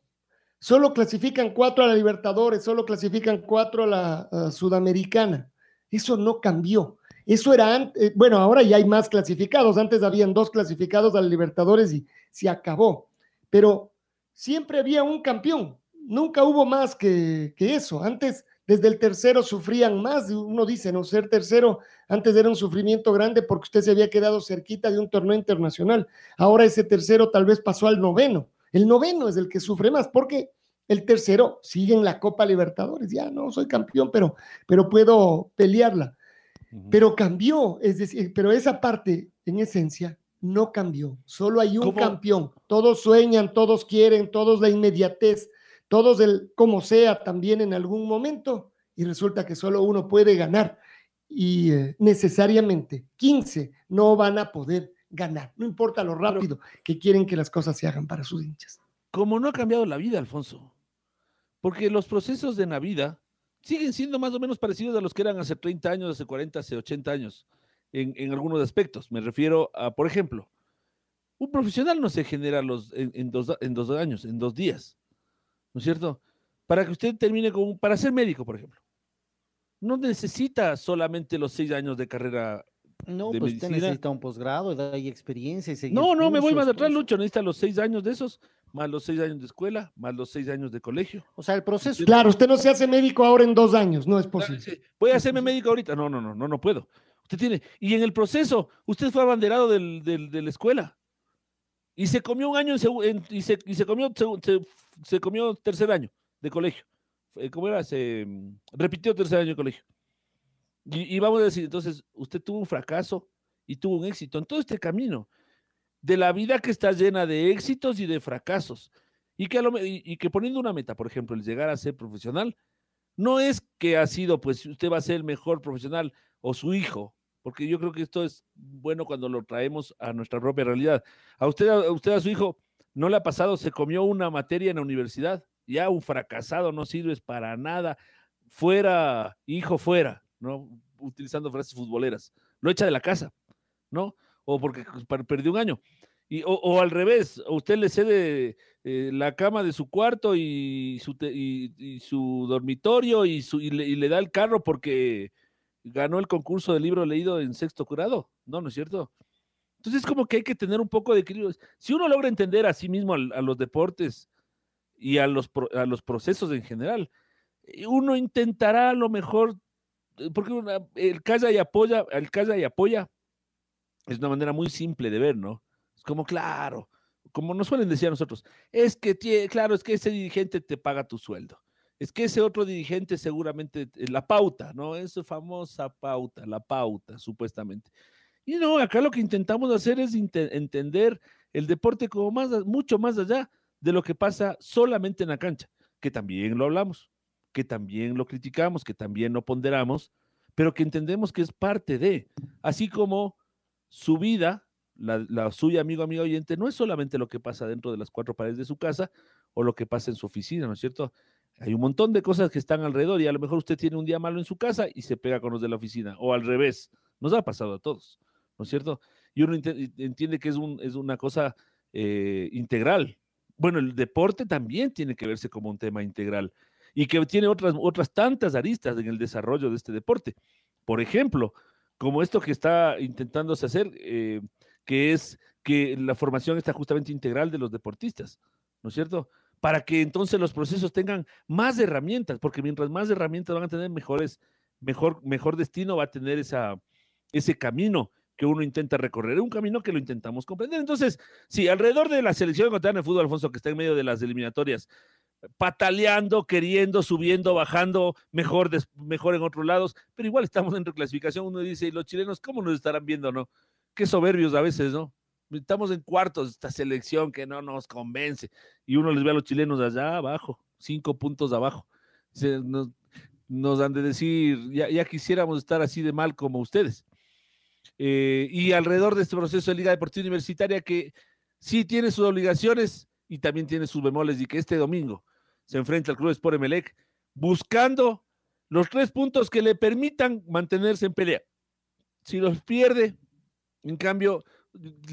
Solo clasifican cuatro a la Libertadores, solo clasifican cuatro a la Sudamericana. Eso no cambió. Eso era antes, eh, bueno, ahora ya hay más clasificados. Antes habían dos clasificados a la Libertadores y se acabó. Pero siempre había un campeón. Nunca hubo más que, que eso. Antes, desde el tercero sufrían más. Uno dice, no ser tercero, antes era un sufrimiento grande porque usted se había quedado cerquita de un torneo internacional. Ahora ese tercero tal vez pasó al noveno. El noveno es el que sufre más porque el tercero sigue en la Copa Libertadores. Ya no soy campeón, pero, pero puedo pelearla pero cambió, es decir, pero esa parte en esencia no cambió, solo hay un ¿Cómo? campeón, todos sueñan, todos quieren, todos la inmediatez, todos el como sea también en algún momento y resulta que solo uno puede ganar. Y eh, necesariamente 15 no van a poder ganar, no importa lo rápido que quieren que las cosas se hagan para sus hinchas. Como no ha cambiado la vida, Alfonso, porque los procesos de Navidad siguen siendo más o menos parecidos a los que eran hace 30 años, hace 40, hace 80 años, en, en algunos aspectos. Me refiero a, por ejemplo, un profesional no se genera los, en, en, dos, en dos años, en dos días, ¿no es cierto? Para que usted termine con, un, para ser médico, por ejemplo. No necesita solamente los seis años de carrera no, de pues medicina. usted necesita un posgrado, hay experiencia. Y no, no, me voy más atrás, Lucho. Necesita los seis años de esos más los seis años de escuela, más los seis años de colegio. O sea, el proceso. Claro, usted no se hace médico ahora en dos años, no es posible. Voy a hacerme médico ahorita. No, no, no, no, no puedo. Usted tiene. Y en el proceso, usted fue abanderado de la escuela. Y se comió un año en, en- y, se, comió se, tercer año de colegio. Eh, ¿Cómo era? Se mm, repitió tercer año de colegio. Y, vamos a decir, entonces, usted tuvo un fracaso y tuvo un éxito en todo este camino de la vida que está llena de éxitos y de fracasos. Y que poniendo una meta, por ejemplo, el llegar a ser profesional, no es que ha sido, pues usted va a ser el mejor profesional o su hijo, porque yo creo que esto es bueno cuando lo traemos a nuestra propia realidad. A usted, a usted, a su hijo, no le ha pasado, se comió una materia en la universidad, ya un fracasado, no sirves para nada, fuera, hijo, fuera, ¿no? Utilizando frases futboleras, lo echa de la casa, ¿no? O porque pues, per- perdió un año. Y, o, al revés, usted le cede eh, la cama de su cuarto y su, te- y, su dormitorio y le da el carro porque ganó el concurso de libro leído en sexto grado. No, ¿no es cierto? Entonces, como que hay que tener un poco de equilibrio. Si uno logra entender a sí mismo a, los deportes y a los, a los procesos en general, eh, uno intentará a lo mejor, eh, porque el calla y apoya, el calla y apoya es una manera muy simple de ver, ¿no? Es como, claro, como nos suelen decir a nosotros, es que, claro, es que ese dirigente te paga tu sueldo. Es que ese otro dirigente seguramente, eh, la pauta, ¿no? Esa famosa pauta, la pauta, supuestamente. Y no, acá lo que intentamos hacer es entender el deporte como más, mucho más allá de lo que pasa solamente en la cancha, que también lo hablamos, que también lo criticamos, que también lo ponderamos, pero que entendemos que es parte de, así como su vida, la, la suya, amigo, amigo oyente, no es solamente lo que pasa dentro de las cuatro paredes de su casa o lo que pasa en su oficina, ¿no es cierto? Hay un montón de cosas que están alrededor y a lo mejor usted tiene un día malo en su casa y se pega con los de la oficina, o al revés, nos ha pasado a todos, ¿no es cierto? Y uno entiende que es, un, es una cosa eh, integral. Bueno, el deporte también tiene que verse como un tema integral y que tiene otras, otras tantas aristas en el desarrollo de este deporte. Por ejemplo, como esto que está intentándose hacer, eh, que es que la formación está justamente integral de los deportistas, ¿no es cierto? Para que entonces los procesos tengan más herramientas, porque mientras más herramientas van a tener mejores, mejor, mejor destino va a tener esa, ese camino que uno intenta recorrer, un camino que lo intentamos comprender. Entonces, sí, alrededor de la selección ecuatoriana de fútbol, Alfonso, que está en medio de las eliminatorias, pataleando, queriendo, subiendo, bajando, mejor, mejor en otros lados, pero igual estamos en reclasificación. Uno dice, ¿y los chilenos cómo nos estarán viendo, no? Qué soberbios a veces, ¿no? Estamos en cuartos, esta selección que no nos convence. Y uno les ve a los chilenos allá abajo, cinco puntos abajo. Nos, nos han de decir, ya, ya quisiéramos estar así de mal como ustedes. Eh, y alrededor de este proceso de Liga Deportiva Universitaria que sí tiene sus obligaciones y también tiene sus bemoles y que este domingo se enfrenta al Club Sport Emelec buscando los tres puntos que le permitan mantenerse en pelea. Si los pierde, en cambio,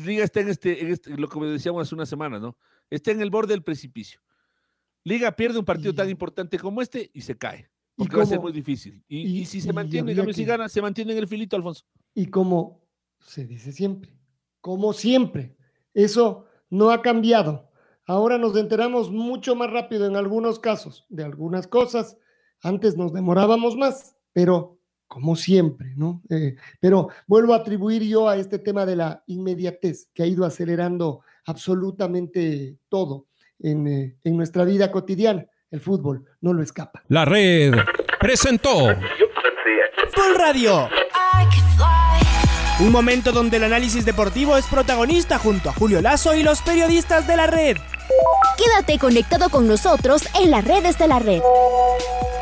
Liga está en este, en este lo que decíamos hace unas semanas, ¿no? Está en el borde del precipicio. Liga pierde un partido tan importante como este y se cae. Y Porque va a ser muy difícil. Y, y- y si se mantiene, cambio, si gana, se mantiene en el filito, Alfonso. Y como se dice siempre, como siempre, eso no ha cambiado. Ahora nos enteramos mucho más rápido en algunos casos de algunas cosas. Antes nos demorábamos más, pero como siempre, ¿no? Eh, pero vuelvo a atribuir yo a este tema de la inmediatez que ha ido acelerando absolutamente todo en, eh, en nuestra vida cotidiana. El fútbol no lo escapa. La red presentó Full Radio. Un momento donde el análisis deportivo es protagonista junto a Julio Lazo y los periodistas de la red. Quédate conectado con nosotros en las redes de la red.